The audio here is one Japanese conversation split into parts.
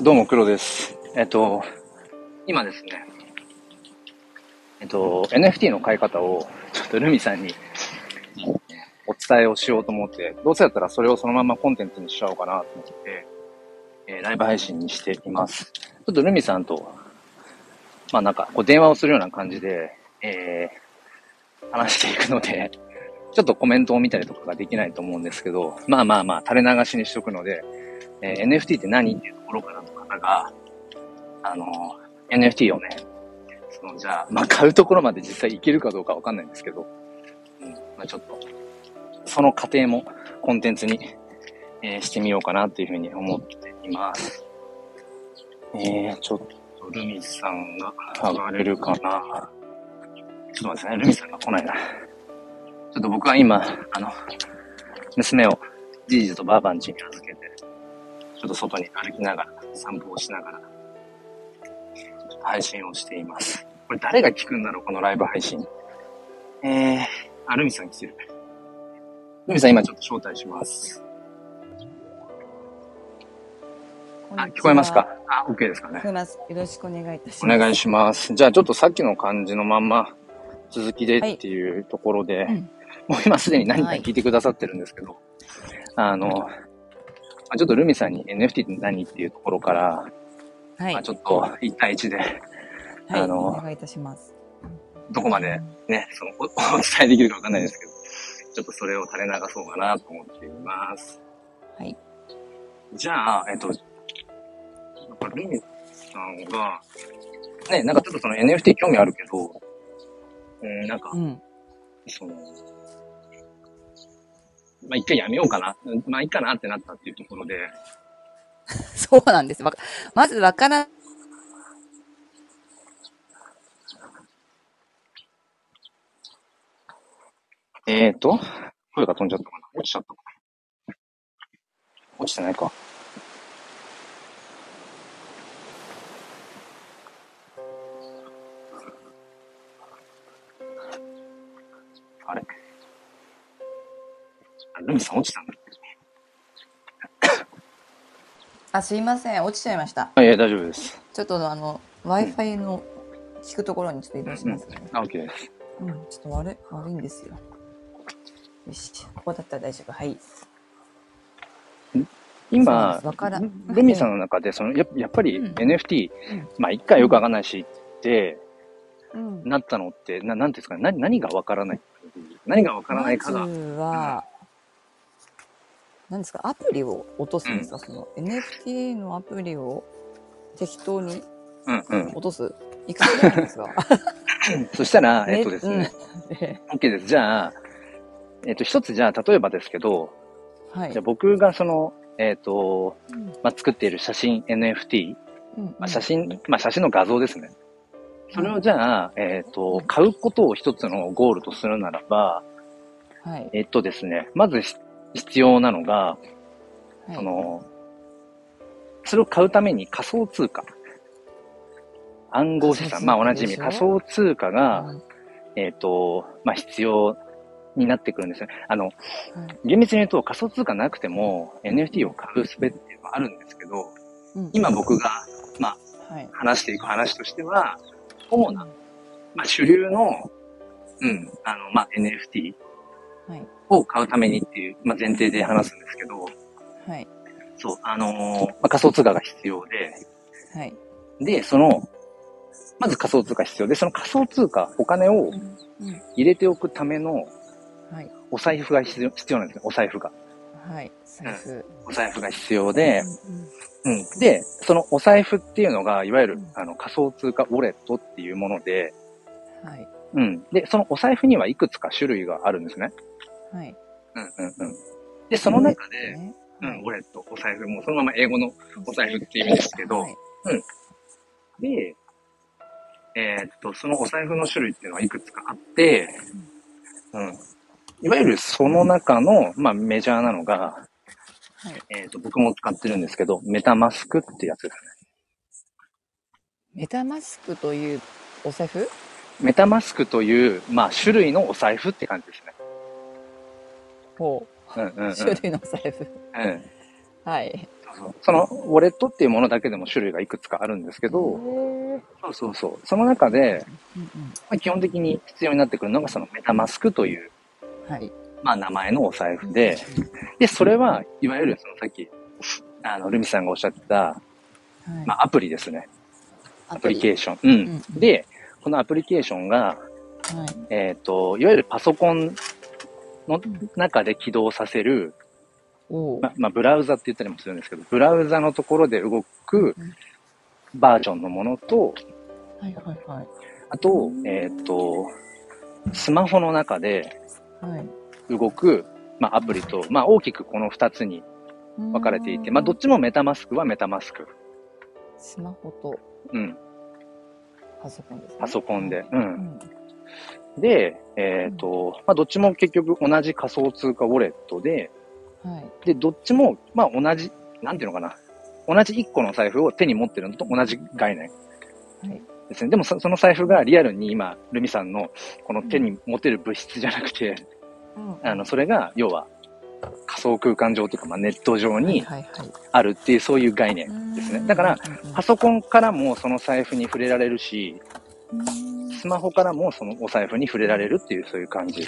どうも、黒です。えっと、今ですね、えっと、NFT の買い方を、ちょっとルミさんにお伝えをしようと思って、どうせだったらそれをそのままコンテンツにしちゃおうかなと思って、えーライブ配信にしています。ちょっとルミさんと、まあなんか、こう電話をするような感じで、えー、話していくので、ちょっとコメントを見たりとかができないと思うんですけど、まあまあまあ、垂れ流しにしとくので、えー NFT って何っていうところからの方が、あの、NFT をね、その、じゃあ、まあ、買うところまで実際いけるかどうかわかんないんですけど、うん、まあ、ちょっと、その過程もコンテンツに、えーしてみようかなっていうふうに思っています。えー、ちょっと、ルミさんが上がれるかな。ちょっと待ってくださいね、ルミさんが来ないな。ちょっと僕は今、あの、娘をじいじとばあばん家に預け、ちょっと外に歩きながら、散歩をしながら、配信をしています。これ誰が聞くんだろうこのライブ配信。えー、あ、ルミさん来てる。ルミさん今ちょっと招待します。あ、聞こえますか？あ、OK ですかね聞こ。えます。よろしくお願いいたしおます。願いします。じゃあちょっとさっきの感じのまんま続きでっていうところで、うんもう今すでに何か聞いてくださってるんですけど、あの、まあちょっとルミさんに NFT って何っていうところから、はい。まあちょっと1対1で、はい。あのお願いいたします。どこまでね、そのお お伝えできるかわかんないですけど、ちょっとそれを垂れ流そうかなと思っています。はい。じゃあ、えっと、なんかルミさんが、ね、なんかちょっとその NFT 興味あるけど、うん、なんかう、ん。その、まあ、一回やめようかな。まあ、いいかなってなったっていうところで、そうなんです。まずわから、えーと、声が飛んじゃったかな落ちちゃったかな落ちてないか。ルミさん落ちたんだ。あ、すいません。落ちちゃいました。あ、いや、大丈夫です。ちょっとあの、Wi-Fi の聞くところにちょっと移動しますね。あ、OK です。うん。ちょっと悪い、悪いんですよ。よし。ここだったら大丈夫。はい。今そうですわからん、ルミさんの中で、その、ややっぱりうん NFT、うんまあ、一回よくわかんないしって、うん。なったのって、ななんていうんですかね、何何がわからない何がわからないかが、まずは、何ですか、アプリを落とすんですか、その NFT のアプリを適当にうんうん。落とす？いかがですか？そしたら、えっとですね、ね OK です。じゃあ、えっと、一つじゃあ、例えばですけど、うんはい。じゃあ。僕がその、えっと、うん。まあ、作っている写真 NFT、うんまあ、写真、まあ、写真の画像ですね。それをじゃあ、えっと、買うことを一つのゴールとするならば、はい。えっとですね、まずし必要なのが、はいその、それを買うために仮想通貨。暗号資産。まあ、おなじみ仮想通貨が、うんえっ、と、まあ、必要になってくるんですよね。あの、はい厳密に言うと仮想通貨なくても NFT を買う術っていうのはあるんですけど、うん今僕がはい。話していく話としては、主な、まあ、主流の、うん、あの、まあ、NFT はい。を買うためにっていう、まあ、前提で話すんですけど、はい。そう、あのーまあ、仮想通貨が必要で、はい。で、その、まず仮想通貨必要で、その仮想通貨、お金をうんうん入れておくためのはい。お財布が必要必要なんですね、お財布が。はい。財布。お財布が必要で、うんうん。で、そのお財布っていうのが、いわゆるうん、あの、仮想通貨ウォレットっていうもので、うんはい。うん。で、そのお財布にはいくつか種類があるんですね。はい。うんうんうん。で、その中で、ねうん、ウォレット、お財布、もうそのまま英語のお財布っていう意味ですけど、はいで、えーっと、そのお財布の種類っていうのはいくつかあって、うん。いわゆるその中の、まあメジャーなのが、はい。えーっと、僕も使ってるんですけど、メタマスクってやつですね。メタマスクというお財布？メタマスクという、まあ種類のお財布って感じですね。ほうんうんうん。う。種類のお財布。うん。はい。そのウォレットっていうものだけでも種類がいくつかあるんですけど、そうそうそう。その中で、うんうんまあ、基本的に必要になってくるのがそのメタマスクという、はい。まあ名前のお財布で、で、それはいわゆるそのさっき、あの、ルミさんがおっしゃってた、はいまあアプリですね。アプリケーーション。うん。うんで、このアプリケーションが。はい。えっ、と、いわゆるパソコンの中で起動させる、おままあ、ブラウザって言ったりもするんですけど、ブラウザのところで動くうんバージョンのものと、はいはいはい。あと、えっ、と、スマホの中ではい。動く、まあ、アプリと、まあ、大きくこの2つに分かれていて、まあ、どっちもメタマスクはメタマスク。スマホとうん。パソコンですね。パソコンで。う。うんん。で、えっ、と、まあ、どっちも結局同じ仮想通貨ウォレットで、はい。で、どっちも、まあ、同じ、なんていうのかな。同じ1個の財布を手に持ってるのと同じ概念はい。ですね。でもそ、その財布がリアルに今、ルミさんのこの手に持てる物質じゃなくて、うんあの、それが、要は、仮想空間上というか、まあ、ネット上にはいはいあるっていう、そういう概念ですね。だから、、パソコンからもその財布に触れられるし、スマホからもそのお財布に触れられるっていう、そういう感じ。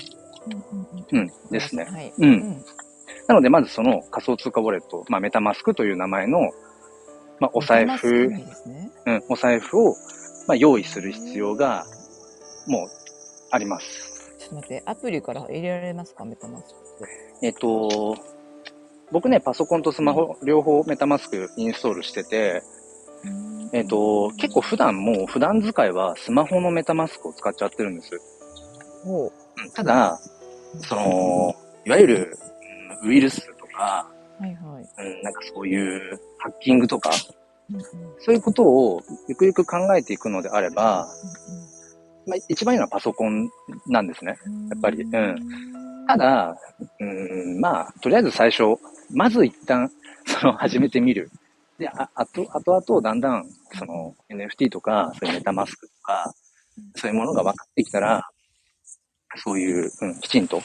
うん、ですね。はい。うんなので、まずその仮想通貨ウォレット、まあ、メタマスクという名前の、まあ、お財布、ね。うん、お財布を、まあ、用意する必要が、もう、あります。ちょっと待って、アプリから入れられますか？メタマスクって。えっと、僕ね、パソコンとスマホ、両方メタマスクインストールしてて、えっと、結構普段もう、普段使いはスマホのメタマスクを使っちゃってるんです。おううんただ、その、いわゆる、うんウイルスとか、はいはい。うん、なんかそういうハッキングとか、うんうんそういうことをゆくゆく考えていくのであれば、まあ、一番いいのはパソコンなんですね。やっぱりうんただ、うん、まあ、とりあえず最初、まず一旦、その、始めてみる。で、あ、あと、あとあと、だんだん、その、NFT とか、そういうメタマスクとか、そういうものが分かってきたら、そういう、うん、きちんと、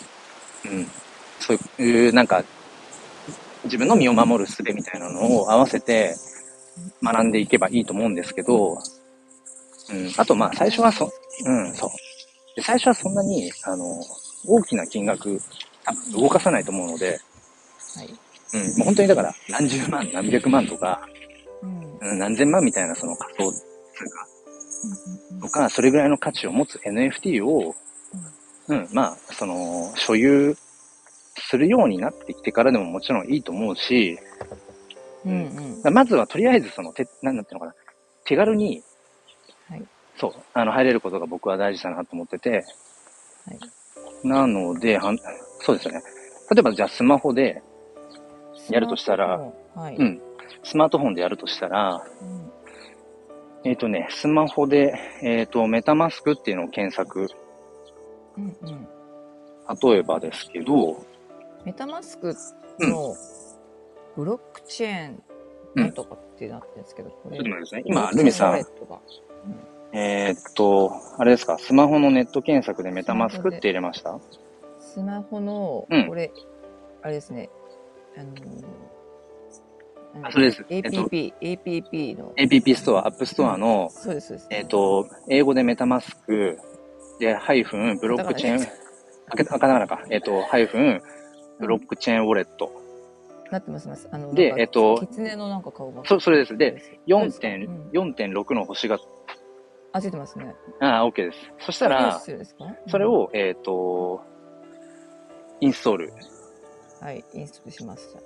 うん、そういう、なんか、自分の身を守る術みたいなのを合わせて学んでいけばいいと思うんですけど、うん、あとまあ最初はそ、うん、そう。で最初はそんなに、あの、大きな金額、多分動かさないと思うので、はい。うん、もう本当にだから何十万、何百万とか、うん。うん、何千万みたいなその仮想通貨とか、それぐらいの価値を持つ NFT を、うん、まあ、その、所有するようになってきてからでももちろんいいと思うし、うんうん。まずはとりあえずその、て、なんだっていうのかな、手軽に、はい。そう、あの、入れることが僕は大事だなと思ってて、はい。なので、はんそうですよね。例えばじゃあスマホで、やるとしたら。スマホはい。うん、スマートフォンでやるとしたら、うん。えっ、とね、スマホで、えっ、と、メタマスクっていうのを検索、うんうん。例えばですけど、メタマスクのブロックチェーンなんとかってなってるんですけど、これ。ちょっと待ってですね。今、ルミさん、えーっと、あれですか、スマホのネット検索でメタマスクって入れました？スマホのうん、これ、あれですね、あのー、あそれですえっと APP、APP の、?APP ストア、アップストアの、そうです、そうです。えーっと、英語でメタマスク、で、ハイフン、ブロックチェーン、あけ、あかながらか、えーっと、ハイフン、ブロックチェーンウォレット。なってます、ます。あの、でえっとキツネのなんか顔が。そ、それです。で、そうですか 4.、うん4.6の星が、あ、ついてますね。ああ、OK です。そしたら、それ、を、えーっと、インストール。うんはい、インストールしました。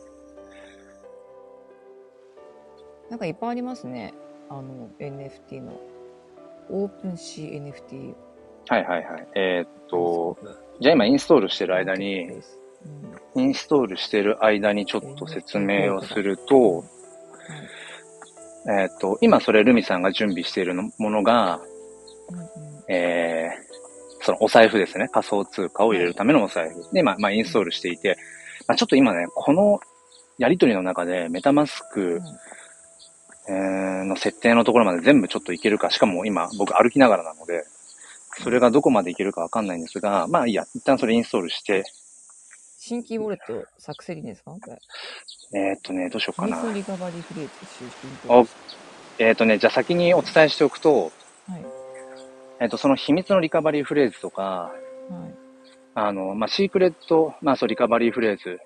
なんかいっぱいありますね。あの、NFT の。オープンシー NFT。はいはいはい。えーっと、じゃあ今インストールしてる間に、うんインストールしてる間にちょっと説明をすると、えーっと、今それルミさんが準備しているのものが、うんうんえー、そのお財布ですね。仮想通貨を入れるためのお財布。で、まあ、まあ、インストールしていて、まあ、ちょっと今ね、このやりとりの中でメタマスク、えーの設定のところまで全部ちょっといけるか、しかも今僕歩きながらなので、それがどこまでいけるかわかんないんですが、まあいいや、一旦それインストールして、新規ウォレット作成理念ですか？えーっとね、どうしようかな。リカバリーフレーズおえーっとね、じゃあ先にお伝えしておくと、はい。えーっと、その秘密のリカバリーフレーズとか、はい。あの、まあ、シークレット、まあ、そう、リカバリーフレーズ、はい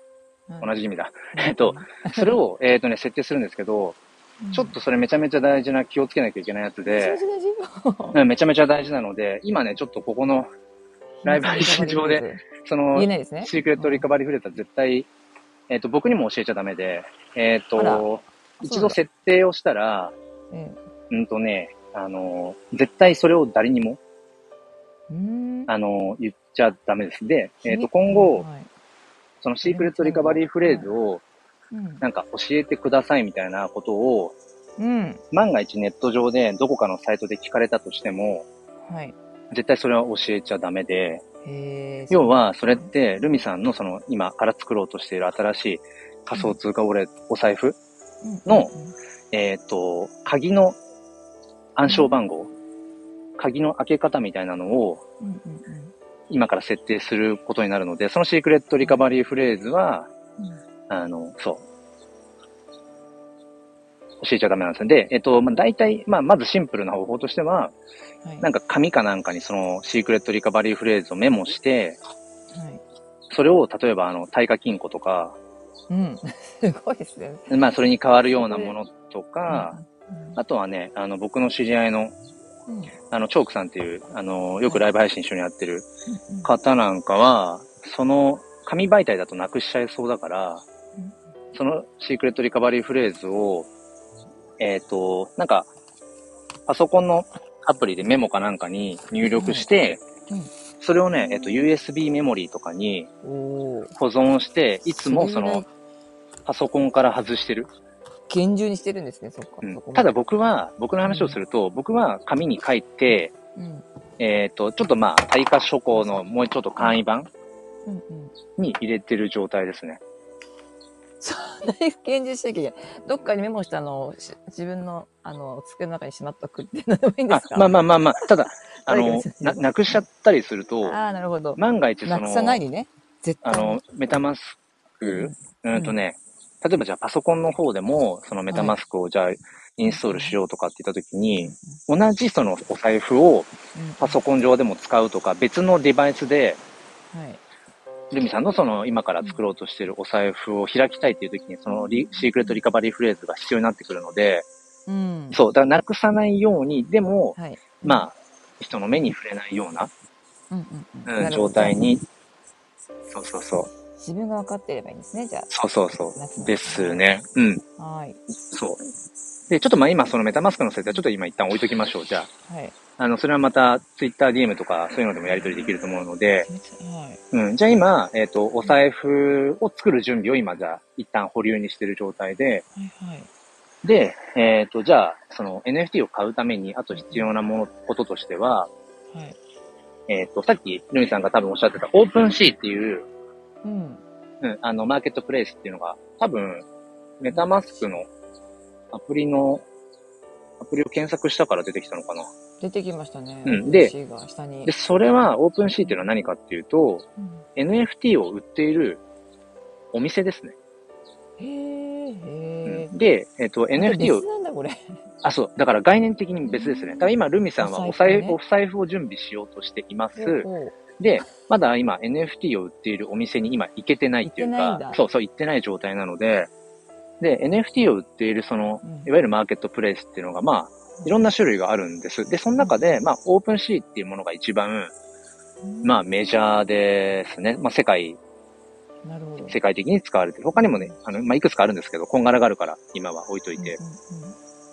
同じ意味だ。えっと、それを、えーっとね、設定するんですけど、うん。ちょっとそれめちゃめちゃ大事な気をつけなきゃいけないやつで、めちゃめちゃ大事なので、今ね、ちょっとここの、ライブ配信上で、そのね。シークレットリカバリーフレーズは絶対、えっ、と、僕にも教えちゃダメで、えっ、あら。と、一度設定をしたら、えうんとね、あの、絶対それを誰にも。あの、言っちゃダメです。で、えっ、と、今後、はいそのシークレットリカバリーフレーズを、うん。なんか教えてくださいみたいなことを、うん。万が一ネット上でどこかのサイトで聞かれたとしても、はい。絶対それは教えちゃダメで。要は、それって、ルミさんのその、今から作ろうとしている新しい仮想通貨ウォレお財布のえっ、と、鍵の暗証番号、鍵の開け方みたいなのをうんうんうん今から設定することになるので、そのシークレットリカバリーフレーズは、うんあの、そう。教えちゃダメなんですよ。で、えっ、と、まあ、大体、まあ、まずシンプルな方法としては、はい。なんか紙かなんかにそのシークレットリカバリーフレーズをメモして、はい。それを例えばあの、対価金庫とか、うん。すごいですね。まあ、それに変わるようなものとか、うん、あとはね、あの、僕の知り合いの、うん、あの、チョークさんっていう、あの、よくライブ配信一緒にやってるうん方なんかは、その紙媒体だとなくしちゃいそうだから、うんそのシークレットリカバリーフレーズを、えっ、と、なんか、パソコンのアプリでメモかなんかに入力して、うんそれをね、えっ、と、USB メモリーとかに。保存して、いつもその、パソコンから外してる。厳重にしてるんですね、そっか。うんただ、僕は、僕の話をすると、僕は紙に書いて、うん。えっ、と、ちょっとまあ、対価書庫のもうちょっと簡易版うんうん。に入れてる状態ですね。そんなに厳重しなきゃいけない。どっかにメモしたのをし自分の、あの、机の中にしまっとくっていうのでもいいんであすか、まあまあまあまあ、ただ、あのな、なくしちゃったりすると、ああ、なるほど。万が一その、なくさないにね。絶対に。あの、メタマスク、うんとね、例えばじゃあパソコンの方でも、そのメタマスクをじゃあインストールしようとかって言ったときに、同じそのお財布をうんパソコン上でも使うとか、別のデバイスで、はい。ルミさんのその今から作ろうとしているお財布を開きたいっていうときに、そのリシークレットリカバリーフレーズが必要になってくるので、うん。そう、だからなくさないように、でも、はい。まあ、人の目に触れないような、うん状態に、そうそうそう、自分が分かっていればいいんですね、じゃそうそうそう、ですね。うん、あ。はい。そう。で、ちょっとまあ今そのメタマスクの設定はちょっと今一旦置いときましょう。じゃはい。あ、あの、それはまた Twitter、DM とかそういうのでもやり取りできると思うので、はい。うん、じゃあ今、えっ、と、お財布を作る準備を今じゃあ一旦保留にしてる状態で、はいはい。で、えっ、と、じゃあ、その NFT を買うために、あと必要なもの、こととしては、はい。えっ、と、さっき、ルミさんが多分おっしゃってた、オープンシーっていう、うん。うん、あの、マーケットプレイスっていうのが、多分、メタマスクのアプリの、アプリを検索したから出てきたのかな。出てきましたね。うんでで、。それは、オープンシーっていうのは何かっていうと、うん NFT を売っているお店ですね。へえ、へえ。で、えっ、と、NFT を別、なんだ、これ。あ、そう、だから概念的に別ですね。だから今、ルミさんはおお財布ねお財布を準備しようとしています。ほうで、まだ今 NFT を売っているお店に今行けてないっていうかそうそう行ってない状態なので、で、NFT を売っているそのうん、いわゆるマーケットプレイスっていうのが、まあ、いろんな種類があるんです。で、その中で、まあ、 OpenSea っていうものが一番、まあ、メジャーですね。まあ、世界。世界的に使われてる。他にもね、あの、まあ、いくつかあるんですけど、こんがらがるから、今は置いといて。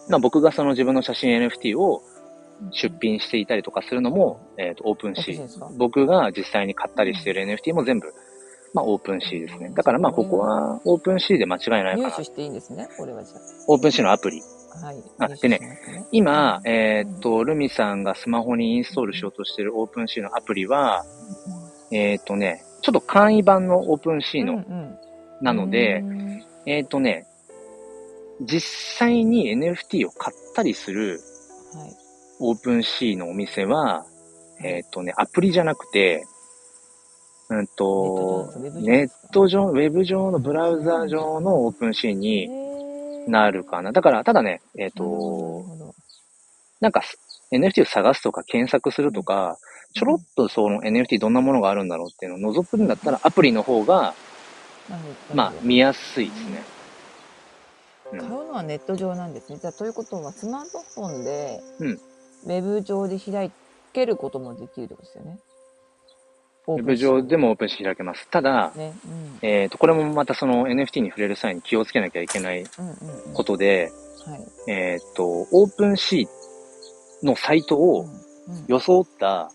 まあ、僕がその自分の写真 NFT をうん出品していたりとかするのも、えっ、 OpenSea OpenSea。僕が実際に買ったりしている NFT も全部、まあ、 OpenSea ですね。だからまあ、ここは OpenSea で間違いないかな入手。していいんですね、これはじゃ OpenSea のアプリ。あ。はい。あ入手しますね今、えーっと、ルミさんがスマホにインストールしようとしている OpenSea のアプリは、えーっとね、ちょっと簡易版の OpenSea の、うんうんなので、うんえーっとね、実際に NFT を買ったりするはい。 OpenSea のお店は、えーっとね、アプリじゃなくて、うんと、ネネッット上、ウェブ上のブラウザ上のオープンシーへにー。なるかな。だから、ただね、えっ、なるほと、ど。なんか NFT を探すとか検索するとか、ちょろっとその NFT どんなものがあるんだろうっていうのを覗くんだったらアプリの方が、まあ見やすいですね。うん。買うのはネット上なんですね。じゃあ、ということは、スマートフォンで、うんウェブ上で開けることもできるってことですよね。ウウェブ上でも OpenSea 開けます。ただ、ね。うん。えっ、と、これもまたその NFT に触れる際に気をつけなきゃいけないうんうんうん。ことで、はい。えっ、と、 OpenSea のサイトをうんうん装った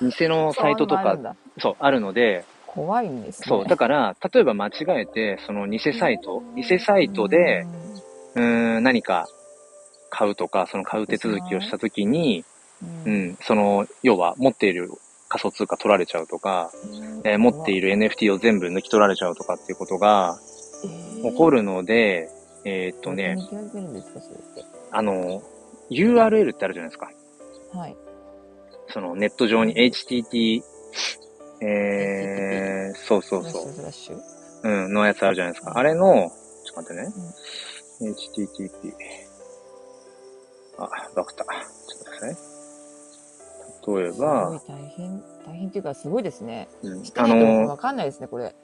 偽のサイトとかそうそう、あるので、怖いんですね。そう、だから、例えば間違えて、その偽サイト、偽サイトで、うーん、何か買うとか、その買う手続きをしたときに、うん、ううんん、その、要は持っている仮想通貨取られちゃうとか、えー持っている NFT を全部抜き取られちゃうとかっていうことが起こるるので、えーっとね。あの、URL ってあるじゃないですか。はい。そのネット上に HTT、えー、そうそうそ。う、うん、のやつあるじゃないですか。あれの、ちょっと待ってね。HTTP。あ、バクタ。ちょっと待ってくださいね。例えすばごい、大変、大変っていうか、すごいですね。うんあのわかんないですね、これ。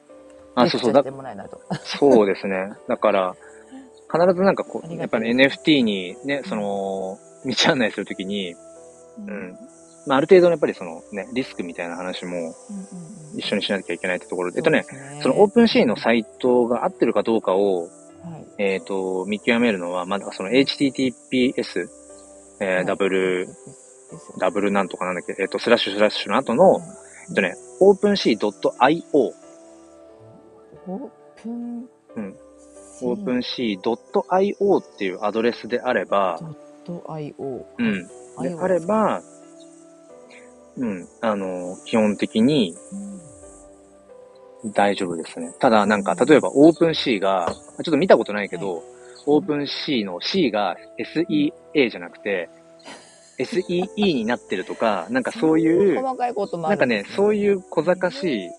あ、そうそう、だもないと。そうですね。だから、必ずなんかこう、やっぱり NFT にね、その、道案内するときに、ううん。まあ、ある程度のやっぱりそのね、リスクみたいな話も一緒にしなきゃいけないってところで、えっとね、その OpenSea のサイトが合ってるかどうかを、はい。えっ、と、見極めるのは、まだその HTTPS、えーダブル、ダブルなんとかなんだっけ、えっ、と、スラッシュスラッシュの後の、えっとね、OpenSea.io、オー。プン、うん、OpenSea.io っていうアドレスであれば、ド .io。うん、であれば、うん、あの、基本的にうん。大丈夫ですね。ただ、なんか、例えば OpenSea が、ちょっと見たことないけど、OpenSea の C が SEA じゃなくて、SEE になってるとか、なんかそういう、細かいこともあなんかねそういう小賢しい、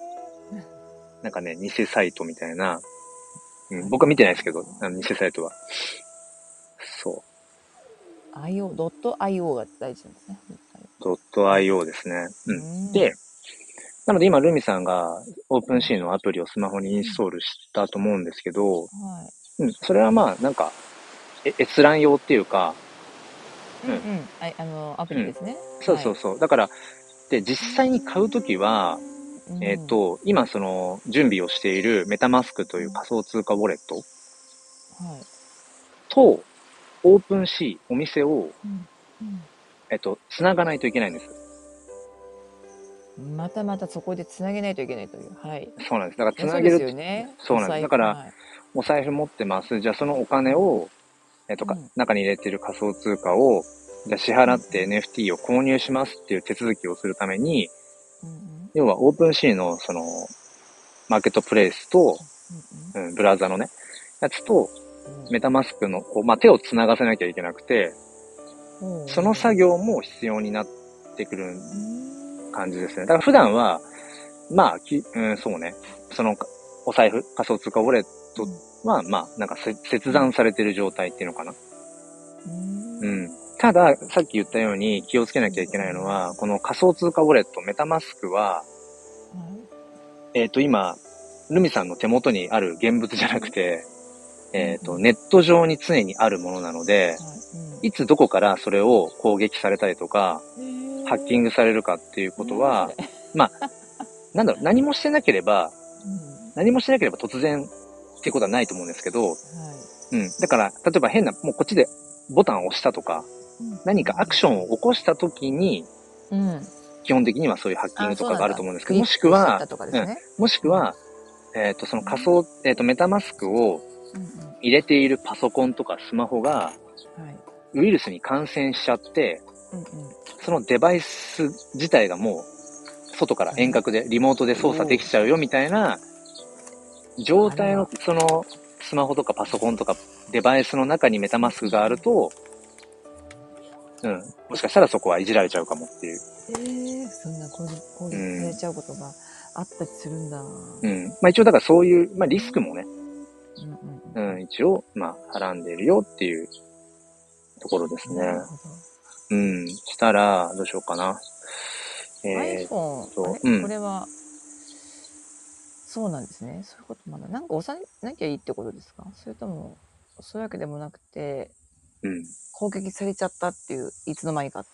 なんかね、偽サイトみたいな、うん、僕は見てないですけど、あの偽サイトは。そ IO、ドット IO が大事なんですね。う。.io ですね。う。うんんで、なので今、ルミさんが OpenSea のアプリをスマホにインストールしたと思うんですけど、はい。うん、それはまあ、なんか、え閲覧用っていうか、うんうん。はい、あの、アプリですね。そうそうそう。だから、で、実際に買うときは、うんえっ、、と、今その準備をしているメタマスクという仮想通貨ウォレットはい。と、 OpenSea、お店を、うんえっと、繋がないといけないんです。うんまたまたそこでつなげないといけないという。はい。そうなんです。だからそうです繋げる。そうなんですだからはいお財布持ってます。じゃあそのお金を、えっと、かうん。中に入れてる仮想通貨を、じゃあ支払って NFT を購入しますっていう手続きをするために、要は OpenSea のその、マーケットプレイスと、うん、ブラウザのね、やつと、メタマスクの、こう、まあ、手を繋がせなきゃいけなくて、うん。その作業も必要になってくるうん感じですね。だから普段は、まあ、きうん、そうね。その、お財布、仮想通貨ウォレットは、まあ、なんかせ切断されてる状態っていうのかな。うん。うん。ただ、さっき言ったように気をつけなきゃいけないのは、この仮想通貨ウォレット、メタマスクは、はい。えっ、と、今、ルミさんの手元にある現物じゃなくて、えっ、と、ネット上に常にあるものなので、はい。いつどこからそれを攻撃されたりとか、うんハッキングされるかっていうことは、なんだろう、何もしてなければ、うん。何もしなければ突然っていうことはないと思うんですけど、はい。うん。だから、例えば変な、もうこっちでボタンを押したとか、何かアクションを起こしたときに、うん。基本的にはそういうハッキングとかがあると思うんですけど、あもしくは、とかですね。もしくは、えっ、と、その仮想、えっ、と、メタマスクをうんうん。入れているパソコンとかスマホがはい。ウイルスに感染しちゃって、うんうん。そのデバイス自体がもう、外から遠隔で、リモートで操作できちゃうよみたいな、状態の、その、スマホとかパソコンとかデバイスの中にメタマスクがあると、うん。もしかしたらそこはいじられちゃうかもっていう。えー、そんな攻撃されちゃうことがあったりするんだ。うん。まあ一応だからそういう、まあリスクもね、うんうんうん、一応、まあ、はらんでいるよっていうところですねうん。したら、どうしようかな。ど。えー、iPhone、うんこれは、そうなんですね。そういうこともあるなんか押さなきゃいいってことですか？それとも、そういうわけでもなくて、うん。攻撃されちゃったっていう、いつの間にかっ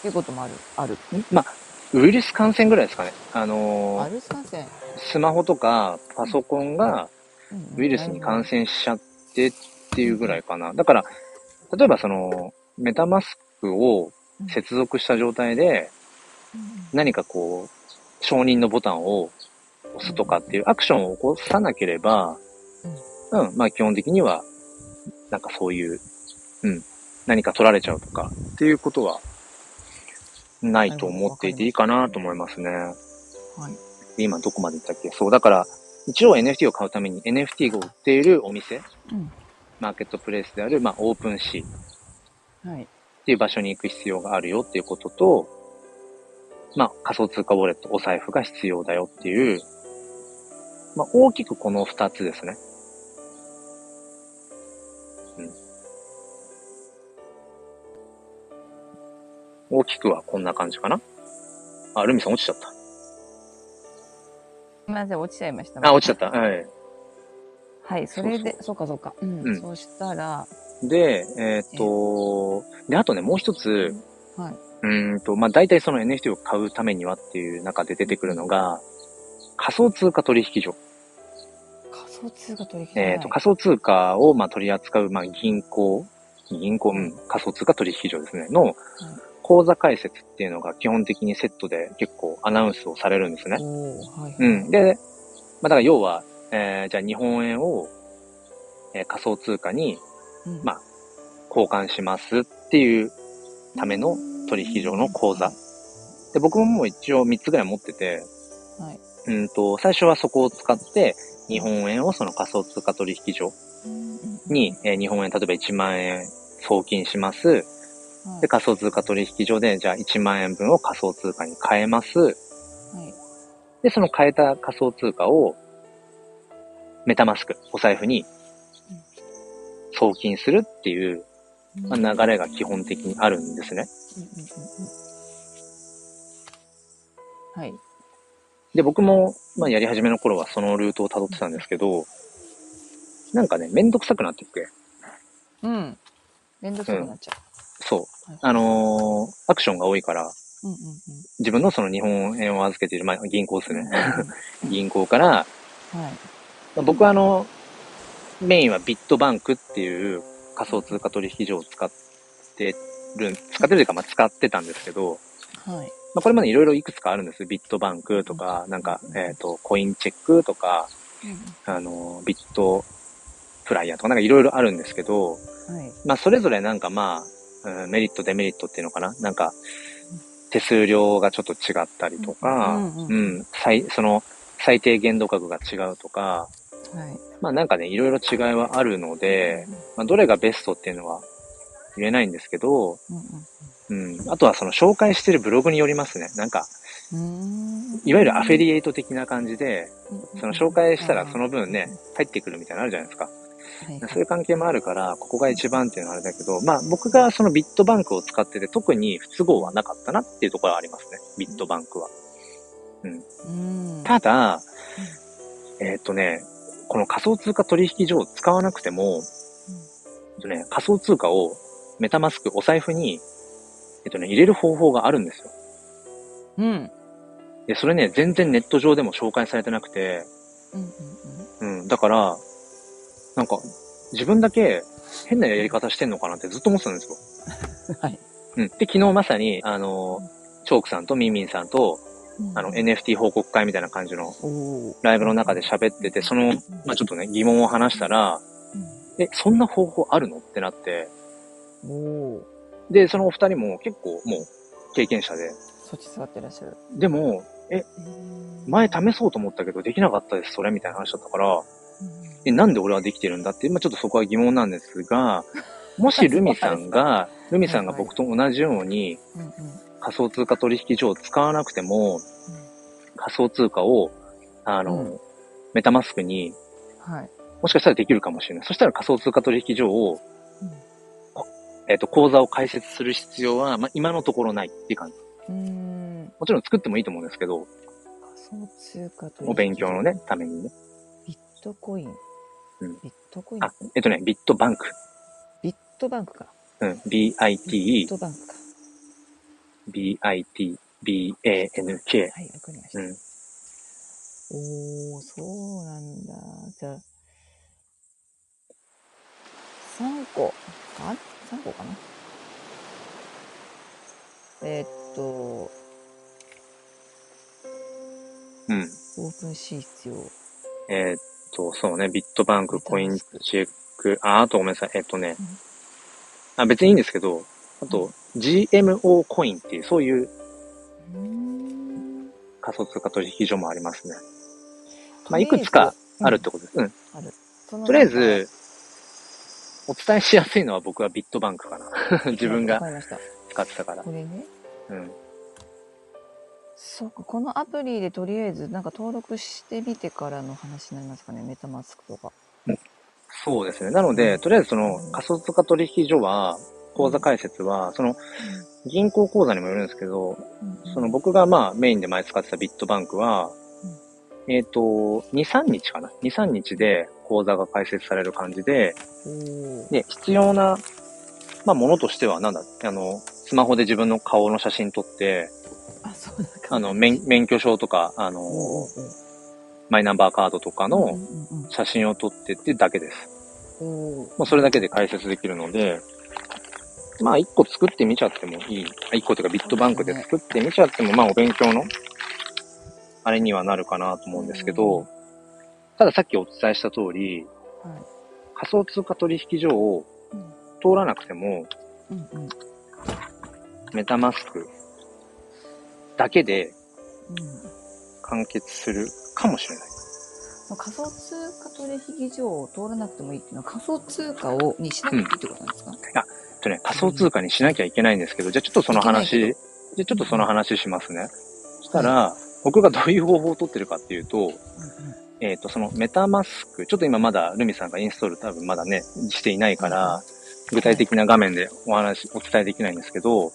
ていうこともある。ある。まあ、ウイルス感染ぐらいですかね。あのあーる感染。スマホとかパソコンがウイルスに感染しちゃってっていうぐらいかな。だから、例えばその、メタマスクを接続した状態でうん何かこう、承認のボタンを押すとかっていうアクションを起こさなければ、うん、まあ基本的には、なんかそういう、うん、何か取られちゃうとかっていうことはないと思っていていいかなと思いますね。はい。で今どこまで行ったっけ？そう、だから、一応 NFT を買うために NFT を売っているお店、うんマーケットプレイスである、まあ、オープンシーはい。っていう場所に行く必要があるよっていうことと、まあ、仮想通貨ウォレット、お財布が必要だよっていう、まあ、大きくこの二つですね。うん。大きくはこんな感じかな？あ、ルミさん落ちちゃった。すみません、落ちちゃいました。あ、落ちちゃった。はい。はい、それで、そうかそうか。うん。うんそうしたら、で、えーっと、で、あとね、もう一つ、はい。うーんと、まあ、大体その NFT を買うためにはっていう中で出てくるのが、仮想通貨取引所。仮想通貨取引えーっと、仮想通貨をまあ取り扱う、まあ、銀行、銀行、うん、仮想通貨取引所ですね、の口座開設っていうのが基本的にセットで結構アナウンスをされるんですね。はい。うん。で、まあ、だから要は、えーじゃあ日本円を、えー仮想通貨にうんまあ交換しますっていうための取引所の口座。で、僕ももう一応3つぐらい持ってて、はい。うんと、最初はそこを使って、日本円をその仮想通貨取引所に、えー日本円、例えば1万円送金します。はいで、仮想通貨取引所で、じゃあ1万円分を仮想通貨に変えます。はい。で、その変えた仮想通貨を、メタマスク、お財布に送金するっていう、まあ、流れが基本的にあるんですね。はい。で、僕も、まあ、やり始めの頃はそのルートを辿ってたんですけど、なんかね、めんどくさくなってきて、うん。めんどくさくなっちゃそうはい。あのーアクションが多いから、う。うんうん自分のその日本円を預けている、まあ、銀行ですね。うん。銀行から、はい。まあ僕はあの、メインはビットバンクっていう仮想通貨取引所を使ってる、使ってるというか、まあ、使ってたんですけど、はい。まあ、これまでいろいろいくつかあるんです。ビットバンクとか、なんか、えっ、と、コインチェックとか、あの、ビットフライヤーとかなんかいろいろあるんですけど、はい。まあ、それぞれなんかまあ、うんメリット、デメリットっていうのかな？なんか、手数料がちょっと違ったりとか、うんうんうん、最、その、最低限度額が違うとか、はい。まあなんかね、いろいろ違いはあるので、まあ、どれがベストっていうのは言えないんですけど、うんうんうん、あとはその紹介してるブログによりますね。なんか、いわゆるアフィリエイト的な感じで、その紹介したらその分うんね、入ってくるみたいなのあるじゃないですか。はいそういう関係もあるから、ここが一番っていうのはあれだけど、まあ僕がそのビットバンクを使ってて特に不都合はなかったなっていうところはありますね。ビットバンクは。うん。ただ、えーっとね、この仮想通貨取引所を使わなくても、えっとね、仮想通貨をメタマスク、お財布に、えっとね、入れる方法があるんですよ。うん。で、それね、全然ネット上でも紹介されてなくて、うんうんうん、だから、なんか、自分だけ変なやり方してんのかなってずっと思ってたんですよ。うん。はい。うん。で、昨日まさに、あの、チョークさんとミンミンさんと、あの、NFT 報告会みたいな感じのライブの中で喋ってて、その、まあちょっとね、疑問を話したら、え、そんな方法あるの？ってなって、で、そのお二人も結構もう経験者で、そっち座ってらっしゃる。でも、前試そうと思ったけどできなかったです、それみたいな話だったから、え、なんで俺はできてるんだって、まあちょっとそこは疑問なんですが、もしルミさんが、ルミさんが僕と同じように仮想通貨取引所を使わなくても、仮想通貨を、あの、うん。メタマスクに、はい。もしかしたらできるかもしれない。そしたら仮想通貨取引所を、うんえっ、と、口座を開設する必要は、まあ、今のところないっていう感じ。うーん。もちろん作ってもいいと思うんですけど、仮想通貨とお勉強のね、ためにね。ビットコイン。うんビットコイン？あ、えっとね、ビットバンク。ビットバンクか。うん。ビッ BIT、トバンクか。BIT、BANK。はい、わかりました。うん。おー、そうなんだ。じゃあ、3個か？?3 個かな？えーっと、うん。オープンシー必要。えーっと、そうね、ビットバンク、コインチェック、あ、あとごめんなさい、えっとねうん、あ、別にいいんですけど、あと、GMO コインっていう、そういう。仮想通貨取引所もありますね。まあ、いくつかあるってことです。うん。ある。とりあえず、お伝えしやすいのは僕はビットバンクかな。か 自分が。使ってたからこ。れね。うん。そうか、このアプリでとりあえずなんか登録してみてからの話になりますかね、メタマスクとか。そうですね。なので、とりあえずその仮想通貨取引所は、口座開設は、その銀行口座にもよるんですけど、うんその僕がまあメインで前使ってたビットバンクは、えっ、と、2、3日かな ?2、3日で口座が開設される感じで、で、必要な、まあものとしては、なんだ、あの、スマホで自分の顔の写真撮って、あ、そう。あの、免免許証とか、あの、マイナンバーカードとかの写真を撮ってってだけです。もうそれだけで解説できるので、まあ一個作ってみちゃってもいい。あ一個というかビットバンクで作ってみちゃっても、まあお勉強の、あれにはなるかなと思うんですけうど、たださっきお伝えした通り、はい。仮想通貨取引所をうん。通らなくても、うんうん。メタマスクだけでうん。完結するかもしれない。まあ仮想通貨取引所を通らなくてもいいっていうのは仮想通貨をにしなくていいってことなんですか、えっとね、仮想通貨にしなきゃいけないんですけど、じゃあちょっとその話、じゃあちょっとその話しますね。そしたら、僕がどういう方法を取ってるかっていうと、うんうんえっ、と、そのメタマスク、ちょっと今まだルミさんがインストール多分まだね、していないから、具体的な画面でお話、お伝えできないんですけど、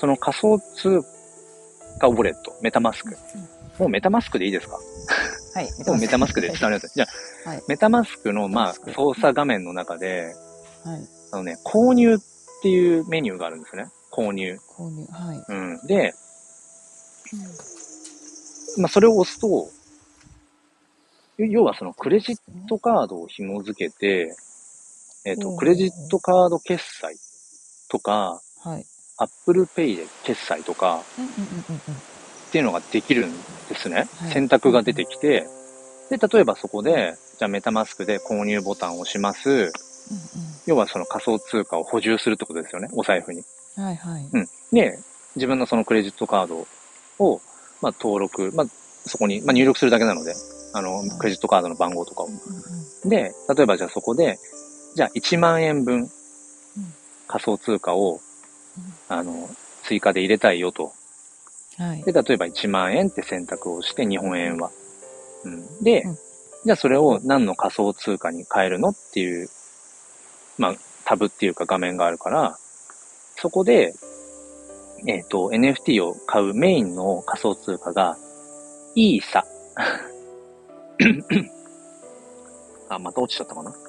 その仮想通貨ウォレット、メタマスク。もうメタマスクでいいですか？はい。もうメタマスクで伝わります。じゃあ、はい。メタマスクの、まあ、操作画面の中で、はい。あのね、購入っていうメニューがあるんですね。購入。購入。はい。うん。で、まあ、それを押すと、要はそのクレジットカードを紐付けて、えっ、と、うんクレジットカード決済とか、はい。Apple Pay で決済とかうんうんうんうんっていうのができるんですね。はい選択が出てきて、で、例えばそこで、じゃあメタマスクで購入ボタンを押します。要はその仮想通貨を補充するってことですよね。お財布に。うんうん。はいはい。うん。で、自分のそのクレジットカードを、まあ、登録、まあ、そこに、まあ、入力するだけなので、あの、クレジットカードの番号とかを。で、例えばじゃあそこで、じゃあ1万円分仮想通貨を、あの、追加で入れたいよと。うんはい。で、例えば1万円って選択をして、日本円は。うん。で、うんじゃあそれを何の仮想通貨に変えるのっていう、まあ、タブっていうか画面があるから、そこで、えっ、と、NFT を買うメインの仮想通貨が、イーサ。あ、また落ちちゃったかな？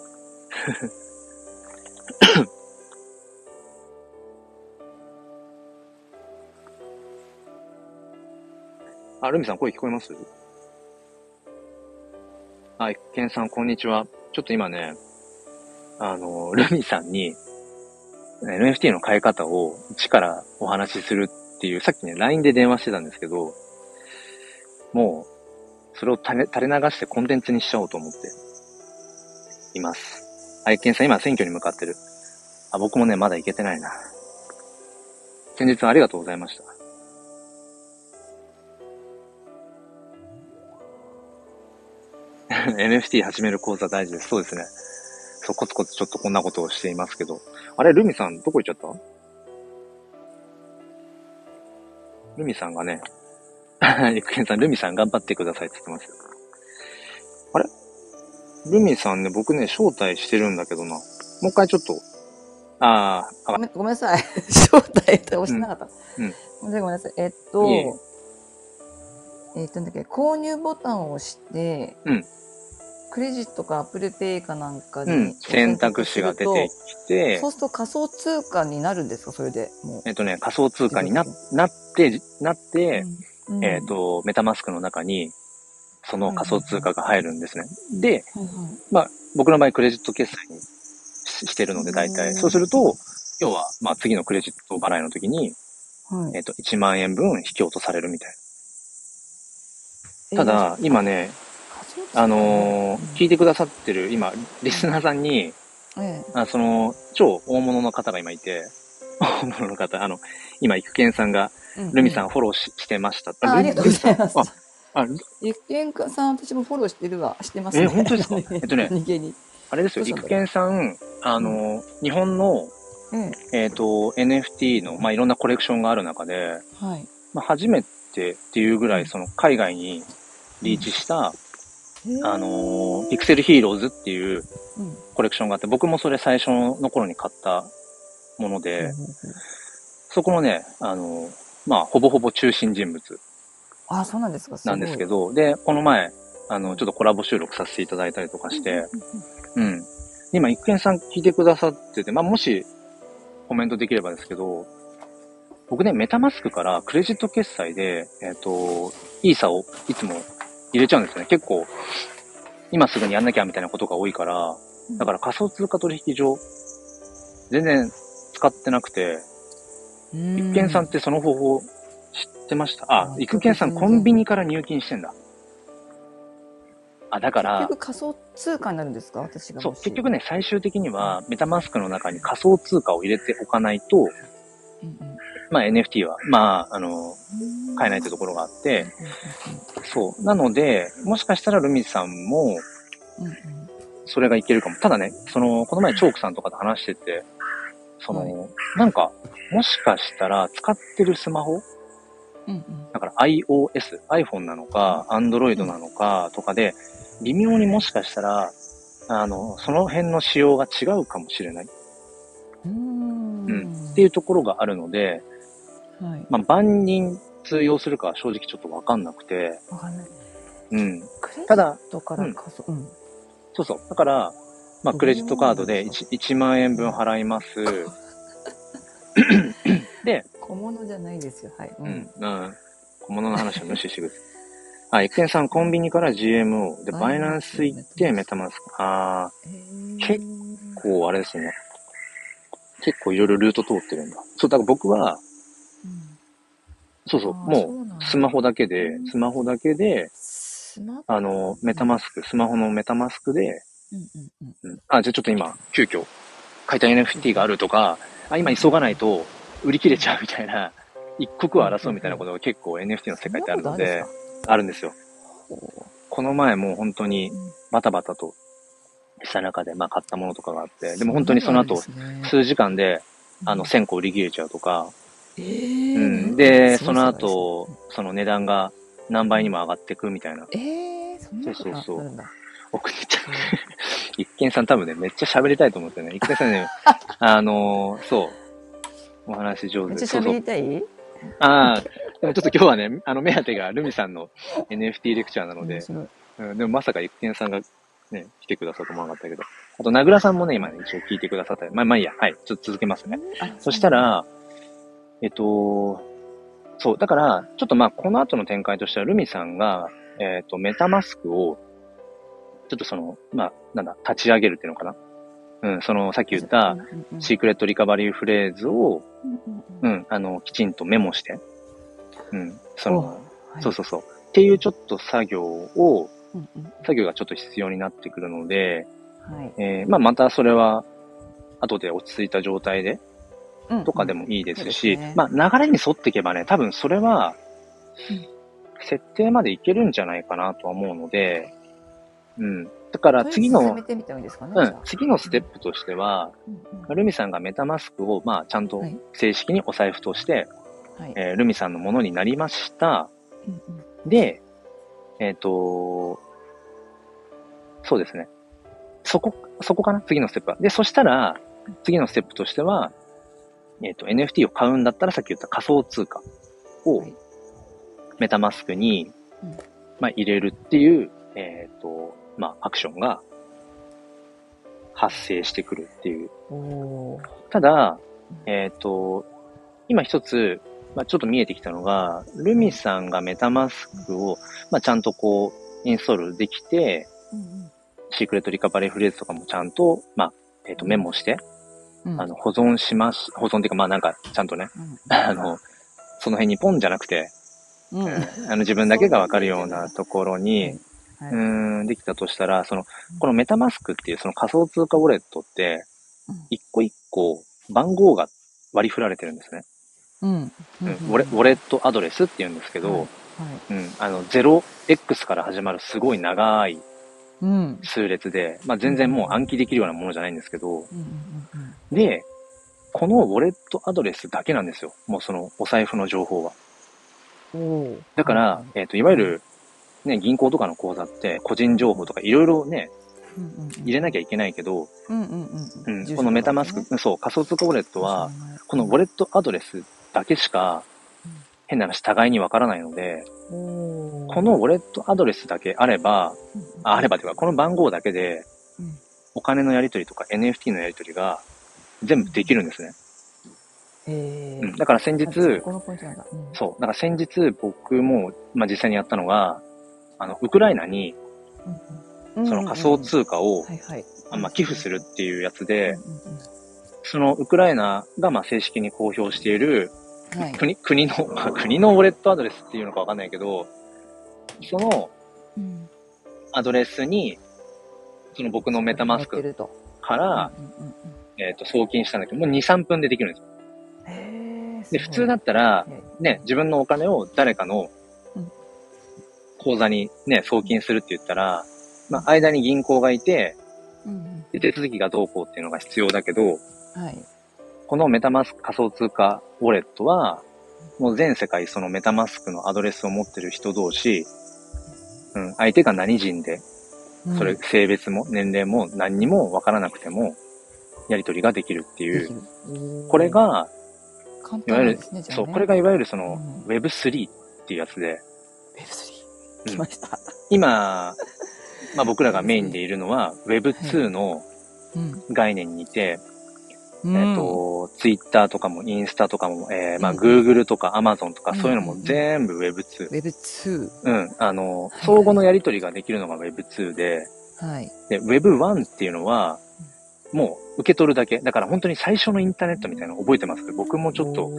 あ、ルミさん声聞こえます？はい、ケンさんこんにちは。ちょっと今ね、あの、ルミさんに NFT の買い方を一からお話しするっていう、さっきね、LINE で電話してたんですけど、もう、それを垂れ垂れ流してコンテンツにしちゃおうと思っています。愛犬さん今選挙に向かってる。あ、僕もね、まだ行けてないな。先日はありがとうございました。NFT 始める講座大事です。そうですね。そう、コツコツちょっとこんなことをしていますけど。あれ、ルミさん、どこ行っちゃった？ルミさんがね、ゆくけんさん、ルミさん頑張ってくださいって言ってますよ。あれ？ルミさんね、僕ね、招待してるんだけどな。もう一回ちょっと、あーあ、ごめんごめんなさい。招待って押してなかった。うんうんごめんなさい。えっと、えっと、なんだっけ、購入ボタンを押して、うんクレジットか Apple Pay かなんかに、うん、選択肢が出てきてそう、すると仮想通貨になるんですかそれで。えっとね、仮想通貨にななって、なって、うんえっ、、と、 MetaMask の中に、その仮想通貨が入るんですね。で、はいはいまあ、僕の場合クレジット決済にししてるので、大体。うんそうすると、要は、まあ、次のクレジット払いの時に、はいえっ、と、1万円分引き落とされるみたいな。ただ、今ね、あのー聞いてくださってる、今、リスナーさんに、ええあその、超大物の方が今いて、大物の方、あの、今、育賢さんが、ルミさんん。フォローししてました。あありがとうございますあ、あゆっけんさん、私もフォローしてるわ。してますね。え本当ですか？えっとね。あれですよ、育賢さん、あの、日本の、えええっ、と、NFT の、まあ、いろんなコレクションがある中で、はい。まあ、初めてっていうぐらい、その、海外にリーチした、あの、ピクセルヒーローズっていううん、コレクションがあって、僕もそれ最初の頃に買ったもので、そこのね、あの、まあ、ほぼほぼ中心人物あ、そうなんですか。なんですけど。ど、で、この前、あの、ちょっとコラボ収録させていただいたりとかして、うん。今、一見さん聞いてくださってて、まあ、もし、コメントできればですけど、僕ね、メタマスクからクレジット決済で、えっ、と、イーサをいつも入れちゃうんですよね。結構、今すぐにやんなきゃみたいなことが多いから、だから仮想通貨取引所、全然使ってなくて、うん、一見さんってその方法知ってました？ああ、一見さんコンビニから入金してんだ。あ、だから結、局仮想通貨になるんですか？私がそう。結局ね、最終的にはメタマスクの中に仮想通貨を入れておかないと、うんうん、まあ NFT は、まあ、あの、買えないというところがあって、そう。なので、もしかしたらルミさんも、それがいけるかも。ただね、その、この前チョークさんとかと話してて、その、はなんか、もしかしたら使ってるスマホだから iOS、iPhone なのか、Android なのかとかで、微妙にもしかしたら、あの、その辺の仕様が違うかもしれない。うんうん。っていうところがあるので、はい。まあ、万人通用するかは正直ちょっとわかんなくて、わかんない。うん。ただットから仮想、うん。そうそう。だから、まあ、クレジットカードで 1, 1万円分払います。で、小物じゃないですよ。はい。ううん、うん。小物の話は無視してください。あ、一見さん、コンビニから GMO。で、ババイイナンス行ってメタマスク。あへー結ー、こう、あれですね。結構いろいろルート通ってるんだ。そう、だから僕は、うんそうそう、もそうスマホだけで、スマホだけで、あの、メタマスク、スマホのメタマスクで、うんうんうん。うん、あ、じゃあちょっと今、急遽、買いたい NFT があるとか、あ、今急がないと売り切れちゃうみたいな、一刻を争うみたいなことが結構 NFT の世界ってあるので、あるんですよ。この前もう本当にバタバタとした中で、まあ買ったものとかがあって、でも本当にその後、数時間で、あの、1000個売り切れちゃうとか、えうーん。で、すその後、その値段が何倍にも上がってくみたいな。えー、そんなことそうそうそうあるんだ。送ってちゃう。一見さん多分ね、めっちゃ喋りたいと思ってね。一見さんね、あのーそう。お話上手。めっちゃ。喋りたい？ああ、でもちょっと今日はね、あの、目当てがルミさんの NFT レクチャーなのでうん、でもまさか一見さんがね、来てくださると思わなかったけど。あと、名倉さんもね、今ね、一応聞いてくださったりまあまあいいや。はい。ちょっと続けますね。あそした、ら、えっと、そう、だから、ちょっとまあ、この後の展開としては、ルミさんが、えっと、メタマスクを、ちょっとその、まあ、なんだ、立ち上げるっていうのかな？うん、その、さっき言った、シークレットリカバリーフレーズを、ううんん、あの、きちんとメモして、うん、その、はい。そうそうそう。っていうちょっと作業を、作業がちょっと必要になってくるので、はい。えーまあ、またそれは、後で落ち着いた状態で、うんとかでもいいですし、そうですね。まあ、流れに沿っていけばね、多分それは、設定までいけるんじゃないかなとは思うので、うん。だから次のうん。次のステップとしては、うんうん。ルミさんがメタマスクを、まあ、ちゃんとはい。正式にお財布として、はい。えールミさんのものになりました。うんうん。で、えっ、と、そうですね。そこ、そこかな？次のステップは。で、そしたら、次のステップとしては、えっ、と、NFT を買うんだったらさっき言った仮想通貨をはい。メタマスクに、うん。まあ、入れるっていう、えっ、と、まあ、アクションが発生してくるっていう。ただ、えっ、と、今一つ、まあ、ちょっと見えてきたのが、ルミさんがメタマスクを、まあ、ちゃんとこう、インストールできて、うんシークレットリカバリーフレーズとかもちゃんと、まあ、えっ、と、メモして、うんあの、保存しまし、保存っていうか、まあなんか、ちゃんとね、うん。あの、その辺にポンじゃなくて、うん。あの、自分だけがわかるようなところに、はい。うーん、できたとしたら、その、このメタマスクっていうその仮想通貨ウォレットってうん、一個一個番号が割り振られてるんですね。うん。うん、ウォレウォレットアドレスって言うんですけど、はい。うん、あの、0x から始まるすごい長いうん数列で、まあ全然もう暗記できるようなものじゃないんですけど、で、このウォレットアドレスだけなんですよ。もうそのお財布の情報は。だから、えっ、と、いわゆる、ね、銀行とかの口座って個人情報とかいろいろね、入れなきゃいけないけど、このメタマスク、そう、仮想通貨ウォレットは、このウォレットアドレスだけしかうん、変な話、互いにわからないので、このウォレットアドレスだけあれば、ああればというか、この番号だけでうん、お金のやり取りとか NFT のやり取りが全部できるんですね。へうん、だから先日、そ。うだから先日僕も、まあ、実際にやったのが、あの、ウクライナにその仮想通貨を、まあ、寄付するっていうやつで、そのウクライナがまあ正式に公表しているうんはい。国、国の、ま あ国のウォレットアドレスっていうのかわかんないけど、そのうん。アドレスに、その僕のメタマスクから、えっ、と、送金したんだけど、もう2、3分でできるんですよ。で、普通だったら、ね、自分のお金を誰かのうん。口座にね、送金するって言ったら、まあ、間に銀行がいて、で手続きがどうこうっていうのが必要だけど、はい。このメタマスク仮想通貨ウォレットは、もう全世界そのメタマスクのアドレスを持ってる人同士、うん、相手が何人で、うん。それ、性別も年齢も何にもわからなくても、やり取りができるっていう、これが、簡いわゆるそう、ねこれがいわゆるそのうん。Web3 っていうやつで、Web3 来ました。今、まあ僕らがメインでいるのは Web2 のうん。概念にいて、うんえっ、と、Twitter とかもインスタとかも、えー、まあうん Google とか Amazon とかうんそういうのも全部 Web2。Web2。うん、あの、はい相互のやり取りができるのが Web2 で、はい。で、Web1 っていうのは、もう受け取るだけ。だから本当に最初のインターネットみたいなの覚えてますけど、僕もちょっと、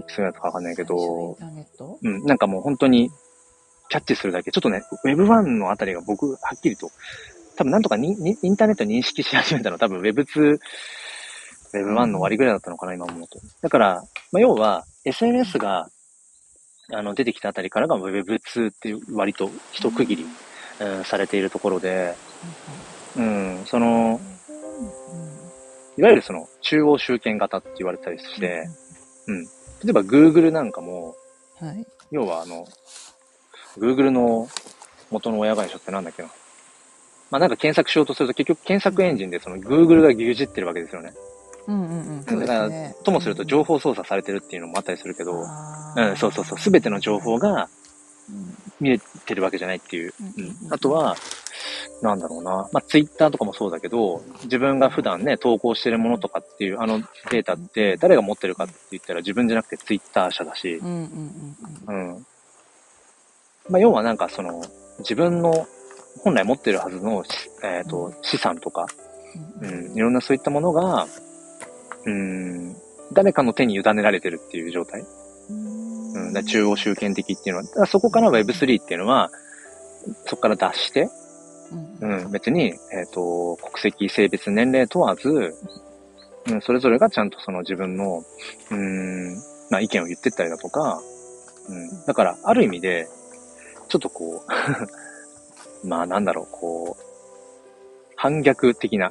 いくつやったかわかんないけど、ターネット？うん、なんかもう本当にキャッチするだけ。ちょっとね、Web1 のあたりが僕、はっきりと、多分なんとかににインターネット認識し始めたのは多分 Web2、Web1 の終わりぐらいだったのかな、今思うと。だから、まあ、要は SNS が、あの、出てきたあたりからが Web2 っていう割と一区切り、うんされているところで、うん、その、いわゆるその中央集権型って言われたりして、うん。例えば Google なんかも、はい。要はあの、Google の元の親会社ってなんだっけな。まあなんか検索しようとすると結局検索エンジンでその Google が牛耳ってるわけですよね。うんうんうん。だからね。ともすると情報操作されてるっていうのもあったりするけど、うん、そうそうそう、すべての情報がうん見れてるわけじゃないっていう。うんうん。あとは、なんだろうな。まあ、ツイッターとかもそうだけど、自分が普段ね、投稿してるものとかっていうあのデータって誰が持ってるかって言ったら自分じゃなくてツイッター社だしう、んうんうんうん。うん。まあ、要はなんかその、自分の本来持ってるはずの、えっ、と、資産とか、うん、いろんなそういったものが、うん、誰かの手に委ねられてるっていう状態。うん、だ中央集権的っていうのは、だそこから Web3 っていうのは、そこから脱して、うん、別に、えっ、と、国籍、性別、年齢問わず、うん、それぞれがちゃんとその自分の、うん、まあ意見を言ってったりだとか、うん、だから、ある意味で、ちょっとこう、まあなんだろう、こう、反逆的な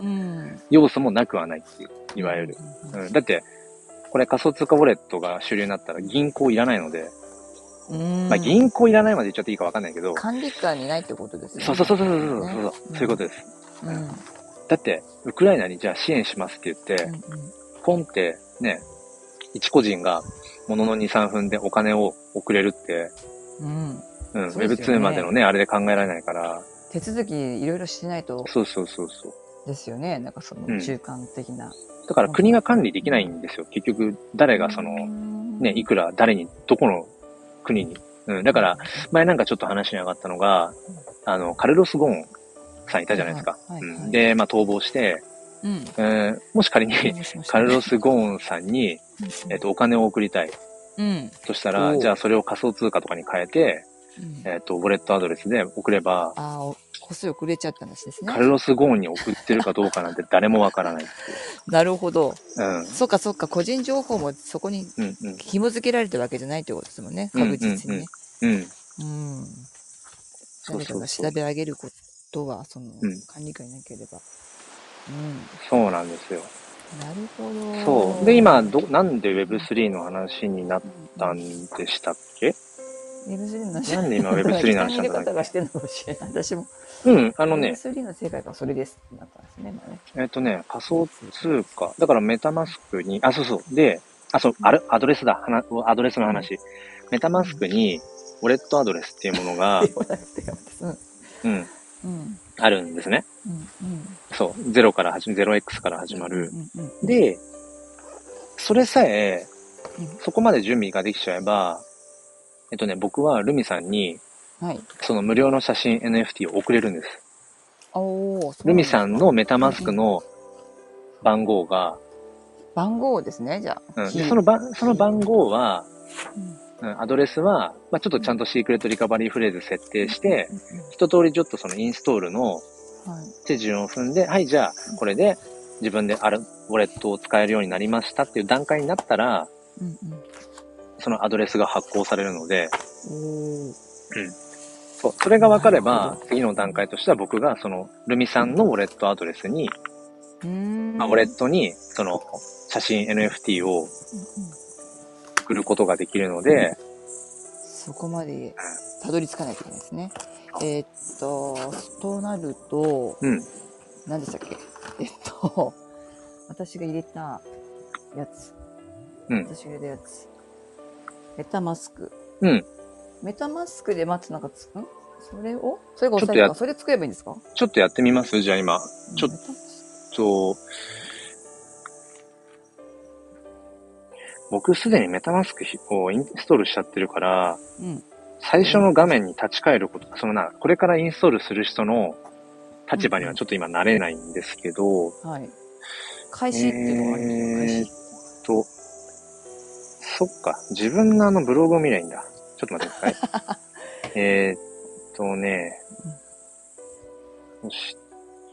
うん。要素もなくはないっていう、いわゆる。うん、だって、これ仮想通貨ウォレットが主流になったら銀行いらないので、うんまあ銀行いらないまで言っちゃっていいかわかんないけど、管理下にないってことですね。そうそうそうそうそうそうそう、ねそういうことです。うん。うんだって、ウクライナにじゃあ支援しますって言って、うんポンってね、一個人がものの2、3分でお金を送れるって、うん。うん、そうですよ Web2 ねまでのね、あれで考えられないから、手続きいろいろしないとそうそうそうそう。ですよね。なんかそうんの中間的な。だから国が管理できないんですよ。結局、誰がその、ね、いくら、誰に、どこの国に。うん、だから、前なんかちょっと話に上がったのが、あの、カルロス・ゴーンさんいたじゃないですか。はいはいはいうん、で、まあ逃亡して、うん。うん、もし仮に、カルロス・ゴーンさんに、えっと、お金を送りたい。うん。としたら、じゃあそれを仮想通貨とかに変えて、うんえっと、ウォレットアドレスで送れば、ああ、お個数遅れちゃった話ですねカ。ルロス・ゴーンに送ってるかどうかなんて誰もわからないって なるほど。いう。そっかそっか、個人情報もそこにうん。うん紐付けられたわけじゃないってことですもんね。確実にね。うん。うん。うん。そう誰かが。調べ上げることは、そのうん、管理下になければ。うそうなんですよ。ん。なるほど。そう。で、今、ど、なんで Web3 の話になったんでしたっけ？Web3 の話。なんで今 Web3 の話なんだ 方がしてるのかもしれない。私も。うん、あのね、Web3 の世界がそれですってなったんですね、今ね。えっとね、仮想通貨。だからメタマスクに、あ、そうそう。で、あ、そう、あれ、アドレスだ。はなアドレスの話。メタマスクに、ウォレットアドレスっていうものが、うん、うん。うん。あるんですね。うん。うん。そう、0から始め、0x から始まる。うん。うん。で、それさえうん、そこまで準備ができちゃえば、えっとね、僕はルミさんに、はい。その無料の写真 NFT を送れるんです。おルミさんのメタタマスクの番号が、番号ですね、じゃあ。うん、でその番、その番号は、うんうん、アドレスは、まあ、ちょっとちゃんとシークレットリカバリーフレーズ設定して、うんうん一通りちょっとそのインストールのはい。手順を踏んで、はい、じゃあ、これで自分であるウォレットを使えるようになりましたっていう段階になったら、うんそのアドレスが発行されるので、うん。そう、それが分かれば次の段階としては僕がそのルミさんのウォレットアドレスに、うーん。まあ、ウォレットにその写真 NFT を送ることができるので、そこまでたどり着かないといけないですね。えーっと、となると、うん、何でしたっけ？えっと、私が入れたやつ。うん私が入れたやつ。メタマスク。うん。メタマスクでまずなんかつ、んそれを？それが押さえるか？それ作ればいいんですか？ちょっとやってみます？じゃあ今、ちょっメタマスと、僕すでにメタマスクをインストールしちゃってるから、クうん。最初の画面に立ち返ること、そのな、これからインストールする人の立場にはちょっと今なれないんですけど、はい。開始っていうのがあるんですよ、開始。と、そっか、自分のあのブログを見りゃいいんだ。ちょっと待ってください。えーっとね、そし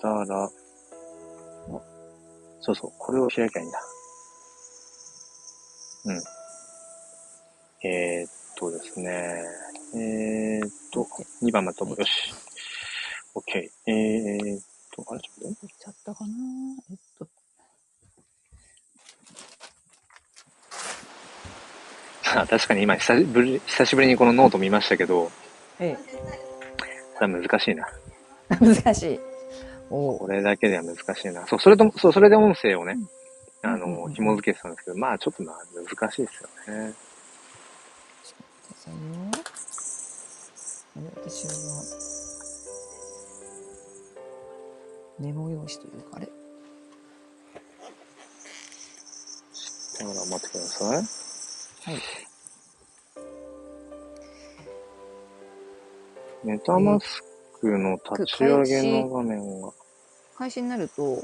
たら、おそうそう、これを開きゃいいんだ。うん。えーっとですね、えーっと、2番まで飛ぶ。よし。OK。えーっと、あれ？ちょっと待ってちゃったかな？えっと、あ確かに今久しぶり、久しぶりにこのノート見ましたけど、えこれは難しいな。え。難しい。おお。これだけでは難しいな。そう、それと、そう、それで音声をね、あの、うんうんうん紐付けてたんですけど、まあちょっとまあ難しいですよね。くださいよ。私は、メモ用紙というか、あれ？だから待ってください。はい。メタマスクの立ち上げの画面が、開始になると、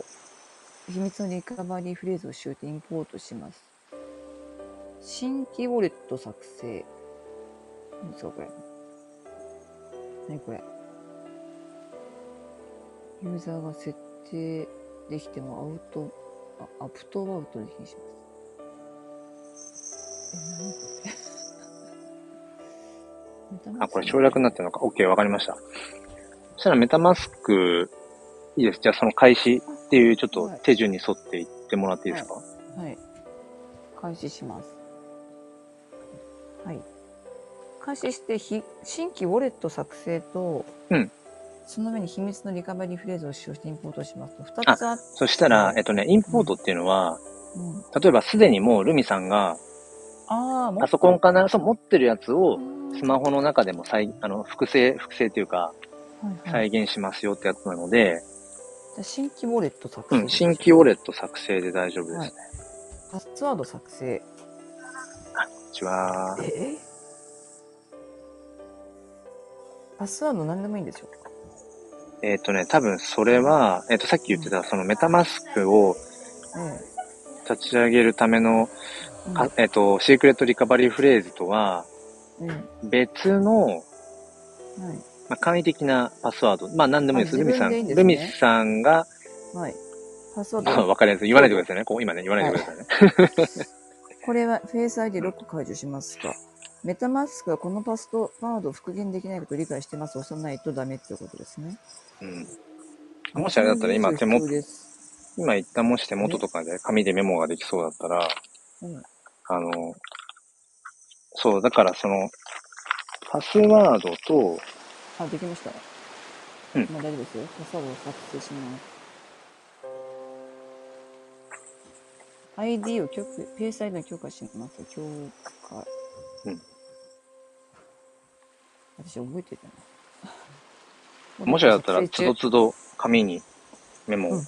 秘密のリカバリーフレーズを集ってインポートします。新規ウォレット作成。何ですかこれ。何これ。ユーザーが設定できてもアウト、あアプトアウトできにします。あ、これ省略になってるのか。OK、わかりました。そしたらメタマスク、いいです。じゃあその開始っていうちょっと手順に沿っていってもらっていいですか、はい。開始します。はい。開始してひ新規ウォレット作成と、うんその上に秘密のリカバリーフレーズを使用してインポートしますと2つあって、そしたら、えっとね、インポートっていうのは、うん、例えばすでにもうルミさんがああ、もパソコンかな、そう持ってるやつをススマホの中でも再、あの、複製、複製というか、はいはい、再現しますよってやつなので、じゃあ新規ウォレット作成、うん、新規ウォレット作成で大丈夫ですね。はい。パスワード作成。こんにちは。えパスワード何でもいいんでしょうか？えっ、とね、多分それは、えっ、と、さっき言ってた、その MetaMask をえ立ち上げるための、えかえっ、と、 Secret Recovery Phrase とは、別の、えはいまあ、簡易的なパスワード。まあ、何でもいいです。あルミさん、ルミさんが、はい。パスワーあド。わかりやすい。言わないでくださいね。こう、今ね、言わないでくださいね。これはフェイス ID ロック解除しますかメタマスクはこのパスワードを復元できないことを理解してます。押さないとダメってことですね。うん。もしあれだったら今手元、です。今言ったもし手元とかで紙でメモができそうだったら、うんあの、そう、だからその、パスワードと、あ、できました。うんまあ大丈夫ですよ。パスワードを作成します。ID を許可、ペース ID の許可します。許可。うん。私覚えてるな。もしあったら、つどつど紙にメモを。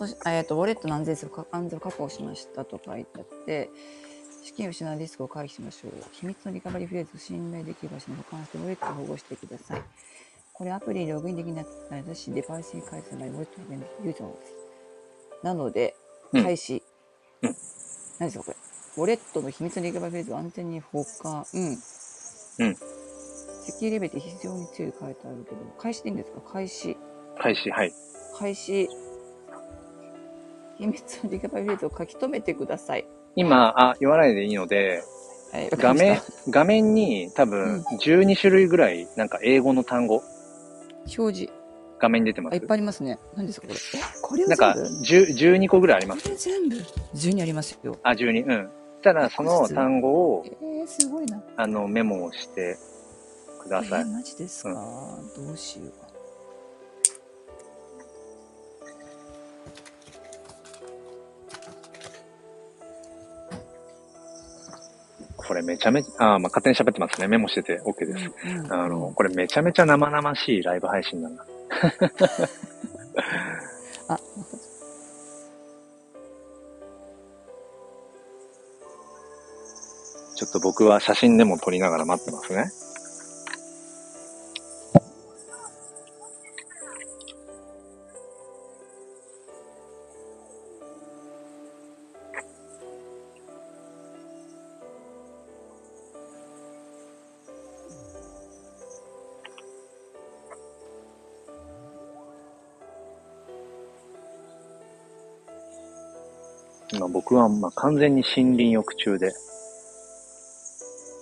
うんそしえっ、と、ウォレットの安全性をか安全を確保しましたと書いてあって、資金を失うリスクを回避しましょう。秘密のリカバリーフレーズを信頼できる場所に保管して、ウォレットを保護してください。これアプリにログインできなかったらし、デバイスに返す場合、ウォレットのユーザーです。なので、うん開始。うん何ですかこれ？ウォレットの秘密のリカバリーフレーズを安全に保管。うん。うん。セキュリティレベルって非常に強い書いてあるけど、開始でいいんですか？開始。開始、はい。開始。秘密のリカバリーフレーズを書き留めてください。今、あ、言わないでいいので、はい、わか画面りまし、画面に多分12種類ぐらい、なんか英語の単語、た表示。画面に出てまあ、いすっ。ぱいありますね。何ですかこれ？え、これをなんか全部？10 12個ぐらいあります。これ全部 ?12 ありますよ。あ、12、うん。たら、その単語をえ、ー、すごいな。あの、メモをしてくださいえー、。マジですか、どうしよう。これめちゃめちゃ、あ、まあ、勝手に喋ってますね。メモしてて OK です。うんうんあの、これめちゃめちゃ生々しいライブ配信だな。あ、ちょっと僕は写真でも撮りながら待ってますね。はまあ完全に森林浴中で、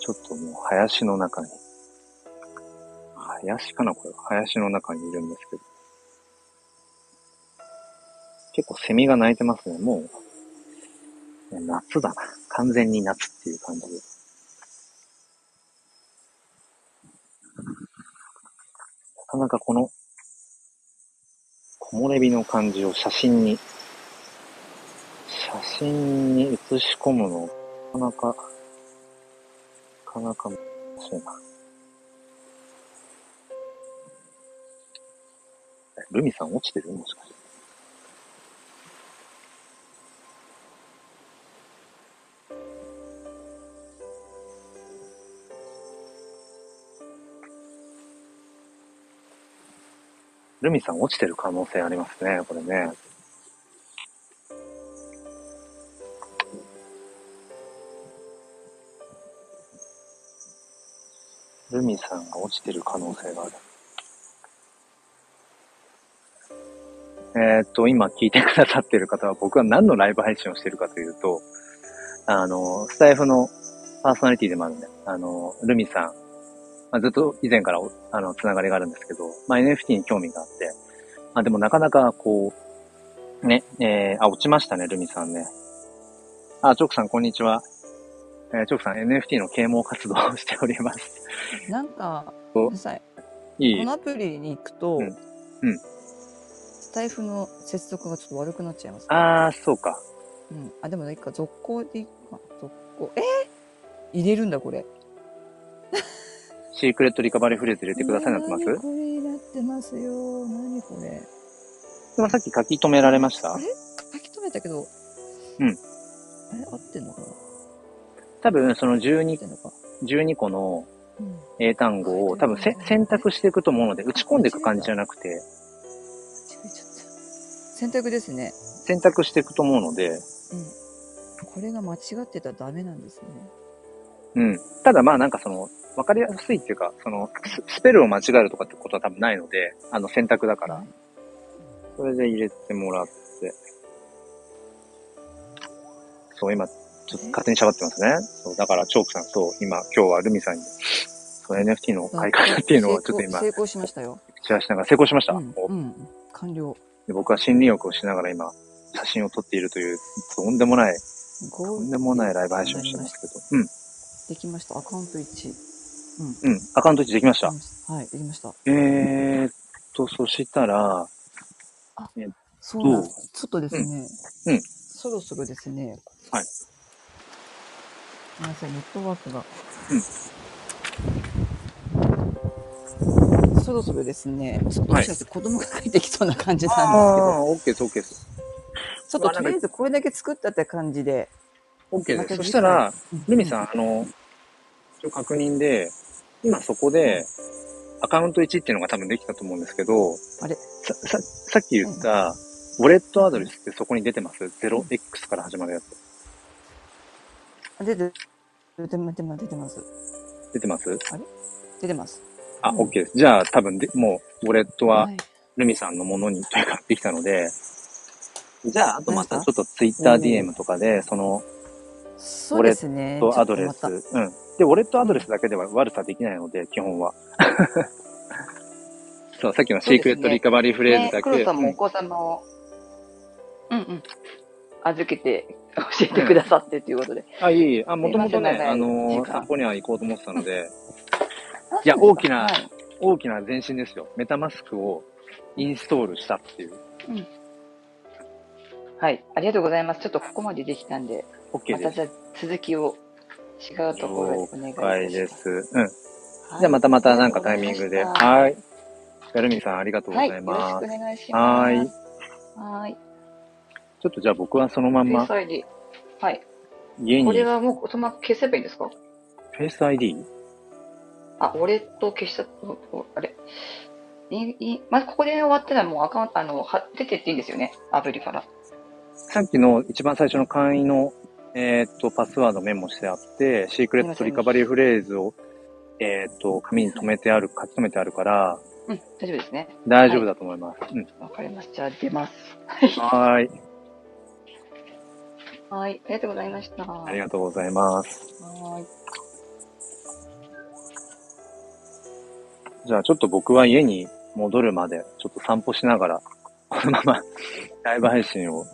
ちょっともう林の中に、林かなこれ。林の中にいるんですけど。結構セミが鳴いてますね。もう、夏だな。完全に夏っていう感じです。なかなかこの、木漏れ日の感じを写真に写真に写し込むの、なかなか、なかなか難しいな。ルミさん落ちてる？もしかして。ルミさん落ちてる可能性ありますね、これね。ルミさんが落ちてる可能性がある。えーっと、今聞いてくださってる方は僕は何のライブ配信をしてるかというと、あの、スタイフのパーソナリティでもあるんで、あの、ルミさん、まあ、ずっと以前からあの、つながりがあるんですけど、まあ、NFT に興味があって、まあ、でもなかなかこう、ね、えー、あ、落ちましたね、ルミさんね。あ、チョークさん、こんにちは。えー、チョークさん NFT の啓蒙活動を しております。なんか、おごめんなさい。いいこのアプリに行くと、うんうんスタイフの接続がちょっと悪くなっちゃいます、ね。あー、そうか。うん。あ、でもいいか、続行でいいか。続行。えー、入れるんだ、これ。シークレットリカバリーフレーズ入れてくださいになってます？何これなってますよ。何これ。でもさっき書き留められましたあれ？書き留めたけど。うん。あれ？合ってんのかな？合多分そのっ12てんのか。12個のうん。英単語を多分せ選択していくと思うので、打ち込んでいく感じじゃなくて、間違えちゃった。選択ですね。選択していくと思うので、うん。これが間違ってたらダメなんですね。うん。ただまあなんかその、わかりやすいっていうか、その、ススペルを間違えるとかってことは多分ないので、あの選択だからはい、それで入れてもらって、そう、今、ちょっと勝手に喋ってますね。そう、だから、チョークさん、そう、今、今日はルミさんに、そう NFT の買い方っていうのをちょっと今、成功しましたよ。シェアしながら成功しました。うん。おうん。完了。で僕は心理欲をしながら今、写真を撮っているという、とんでもない、ととんでもないライブ配信をしてますけど。うん。できました。アカウント1。うん。アカウント1できました。はい、できました。えーっと、そしたら、そうなんです。ちょっとですね、うんうんそろそろですね、はい。ごめんなさい、ネットワークが。そろそろですね、ちょっともしかして子供が帰ってきそうな感じなんですけど、ああー、オッケーです、オッケーです。ちょっととりあえずこれだけ作ったって感じで、オッケーです。そしたら、うんルミさん、あの、一応確認で、今そこで、アカウント1っていうのが多分できたと思うんですけど、あれ？さ、さ、さっき言った、ウォレットアドレスってそこに出てます ?0x から始まるやつ。あ出て、出てます、出てます、出てます？出てます出てます。あ、うん OK です。じゃあ多分で、もう、ウォレットははいルミさんのものに、というか、できたので、じゃあ、あとまた何ちょっと TwitterDM とかで、その、そうですね。とアドレス、ちょっとうん。で、ウォレットアドレスだけでは悪さできないので、基本は。そう、さっきのシークレットリカバリーフレーズだけ。ね、黒さんもお子様を、うんうん、預けて、教えてくださってということで。あ、いえいえ。あ、もともとね、あの散歩には行こうと思ってたので、いや大きなはい大きな前進ですよ。メタマスクをインストールしたっていう。はい、ありがとうございます。ちょっとここまでできたんで、OK です。またじゃあ続きを違うところでお願いします。です。うん。はいじゃあまたまたなんかタイミングで。はい。ガルミさんありがとうごはい、よろしざいます。くお願いします。はい。はい。ちょっとじゃあ僕はそのまんまフェイス ID。はい。家にこれはもうそのまま消せばいいんですか？フェイス ID? あ、ウォレット消した、おおあれいいまずここで終わったらもうアカウント、あの、は出てっていいんですよね？アプリから。さっきの一番最初の簡易の、えーっと、パスワードメモしてあって、シークレットリカバリーフレーズを、えーっと、紙に留めてある、書き留めてあるから、うん、大丈夫ですね。大丈夫だと思います。うん。わかりました。じゃあ出ます。はーい。はい。ありがとうございました。ありがとうございます。はい。じゃあちょっと僕は家に戻るまで、ちょっと散歩しながら、このままライブ配信を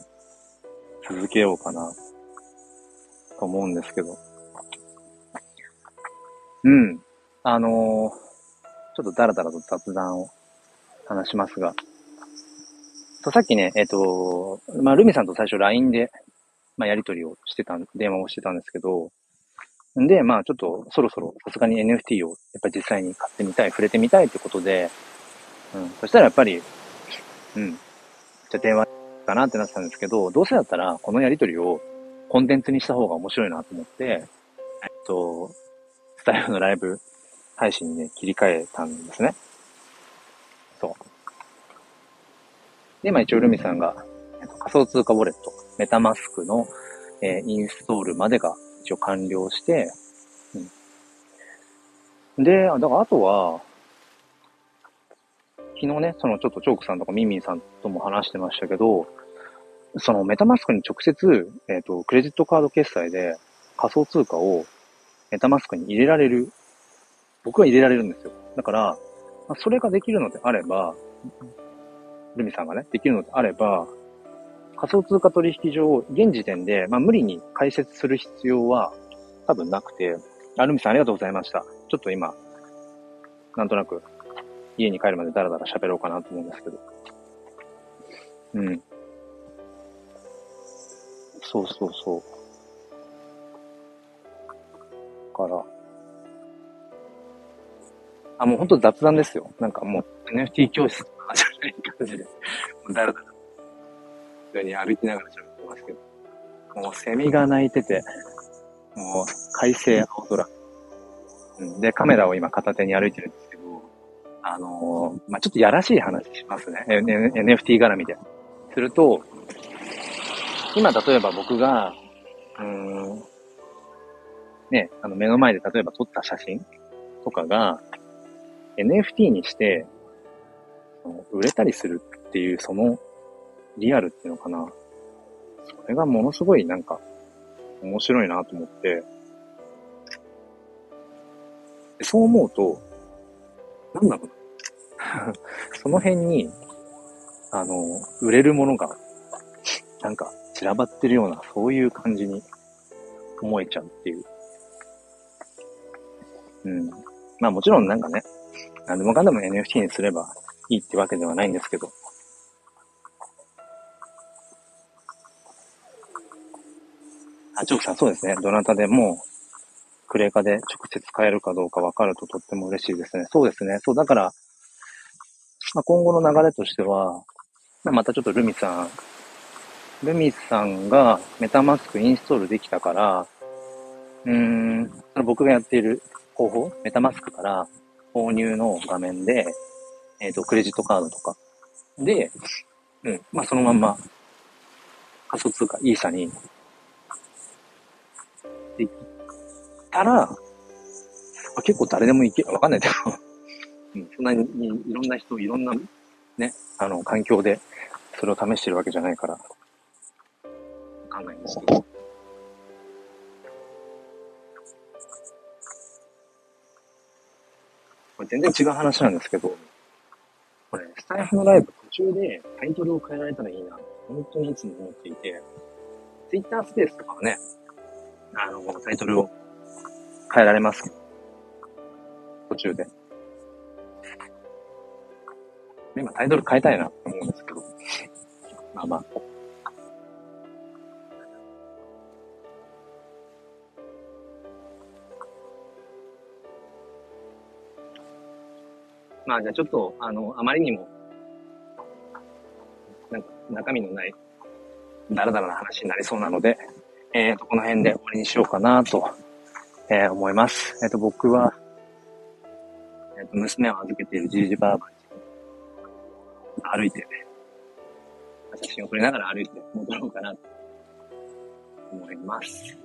続けようかな、と思うんですけど。うん。あのーちょっとダラダラと雑談を話しますが。そうさっきね、えっ、と、まあ、ルミさんと最初 LINE で、まあ、やりとりをしてた、電話をしてたんですけど、んで、まあちょっとそろそろさすがに NFT をやっぱり実際に買ってみたい、触れてみたいってことで、うん、そしたらやっぱり、うん、じゃ電話かなってなってたんですけど、どうせだったらこのやりとりをコンテンツにした方が面白いなと思って、えっと、スタイルのライブ配信にね、切り替えたんですね。そう。で、まあ一応ルミさんが、仮想通貨ウォレット、メタマスクの、えーインストールまでが一応完了して、うん。で、だからあとは、昨日ね、そのちょっとチョークさんとかミンミンさんとも話してましたけど、そのメタマスクに直接、えっ、と、クレジットカード決済で仮想通貨をメタマスクに入れられる。僕は入れられるんですよ。だから、それができるのであれば、ルミさんがね、できるのであれば、仮想通貨取引上、現時点で、まあ、無理に解説する必要は多分なくて、あ、ルミさんありがとうございました。ちょっと今、なんとなく、家に帰るまでダラダラ喋ろうかなと思うんですけど。うん。そうそうそう。から、あ、もう本当雑談ですよ。なんかもう NFT 教室とかじゃない感じで、もうだらだら、普通に歩きながら喋ってますけど。もうセミが鳴いてて、もう快晴青空。うん、で、カメラを今片手に歩いてるんですけど、あのーまあ、ちょっとやらしい話しますね。NFT 絡みで。すると、今例えば僕が、うーん、ね、あの目の前で例えば撮った写真とかが NFT にして、売れたりするっていうそのリアルっていうのかな。それがものすごいなんか面白いなと思って、そう思うと、なんだろう。その辺に、あの、売れるものが、なんか散らばってるような、そういう感じに思えちゃうっていう。うん。まあもちろんなんかね、なんでもかんでも NFT にすればいいってわけではないんですけど。チョークさんそうですね。どなたでも、クレカで直接買えるかどうか分かるととっても嬉しいですね。そうですね。そう、だから、まあ、今後の流れとしては、またちょっとルミさん、ルミさんがメタマスクインストールできたから、うーん、僕がやっている方法、メタマスクから購入の画面で、えっ、と、クレジットカードとかで、うん、まあそのまんま仮想通貨、イーサにできたら、あ結構誰でもいけ、わかんないけど、うん、そんなにいろんな人、いろんなね、あの、環境でそれを試してるわけじゃないから、わかんないんですけど。これ全然違う話なんですけど、これ、スタイフのライブ途中でタイトルを変えられたらいいな、本当にいつも思っていて、ツイッタースペースとかはね、あの、タイトルを変えられます途中で。今タイトル変えたいなと思うんですけど。まあまあ。まあじゃあちょっと、あの、あまりにも、なんか中身のない、ダラダラな話になりそうなので、えっ、と、この辺で終わりにしようかなと、えー思います。えっ、と、僕は、えっ、と、娘を預けているじいじばあばに歩いて、写真を撮りながら歩いて戻ろうかなと思います。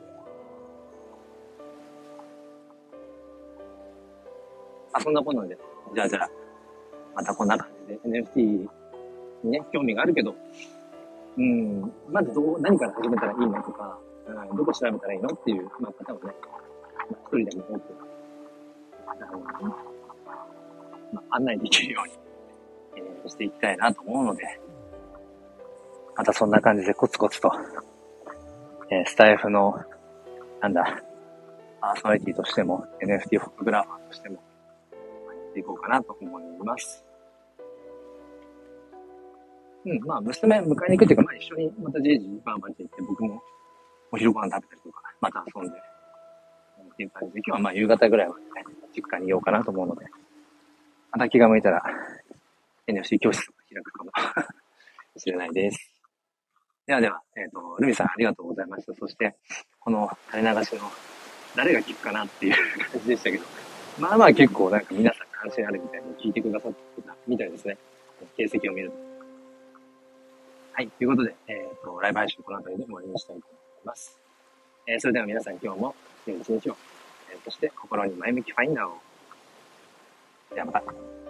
あ、そんなことで、じゃあじゃあ、またこんな感じで NFT にね、興味があるけど、うん、まずどう、何から始めたらいいのとか、うん、どこ調べたらいいの？っていう、まあ、方をね、まあ一人でも多く、あの、まあ、案内できるように、えーしていきたいなと思うので、またそんな感じでコツコツと、えースタイフの、なんだ、パーソナリティとしても、NFT フォトグラファーとしても、やっていこうかなと思います。うん、まあ、娘迎えに行くっていうか、まあ一緒にまたじいじバーバーって行って、僕もお昼ご飯食べたりとか、また遊んで、っていう感じで、今日はまあ夕方ぐらいまでね、実家にいようかなと思うので、また気が向いたら、NFC 教室を開くかも しれないです。ではでは、えっ、と、ルミさんありがとうございました。そして、この垂れ流しの、誰が聞くかなっていう感じでしたけど、まあまあ結構なんか皆さん関心あるみたいに聞いてくださってたみたいですね。形跡を見ると。はい。ということで、えっ、と、ライブ配信この辺りで終わりにしたいと思いますます。えーそれでは皆さん今日も良い一日を、えーそして心に前向きファインダーを。ではまた。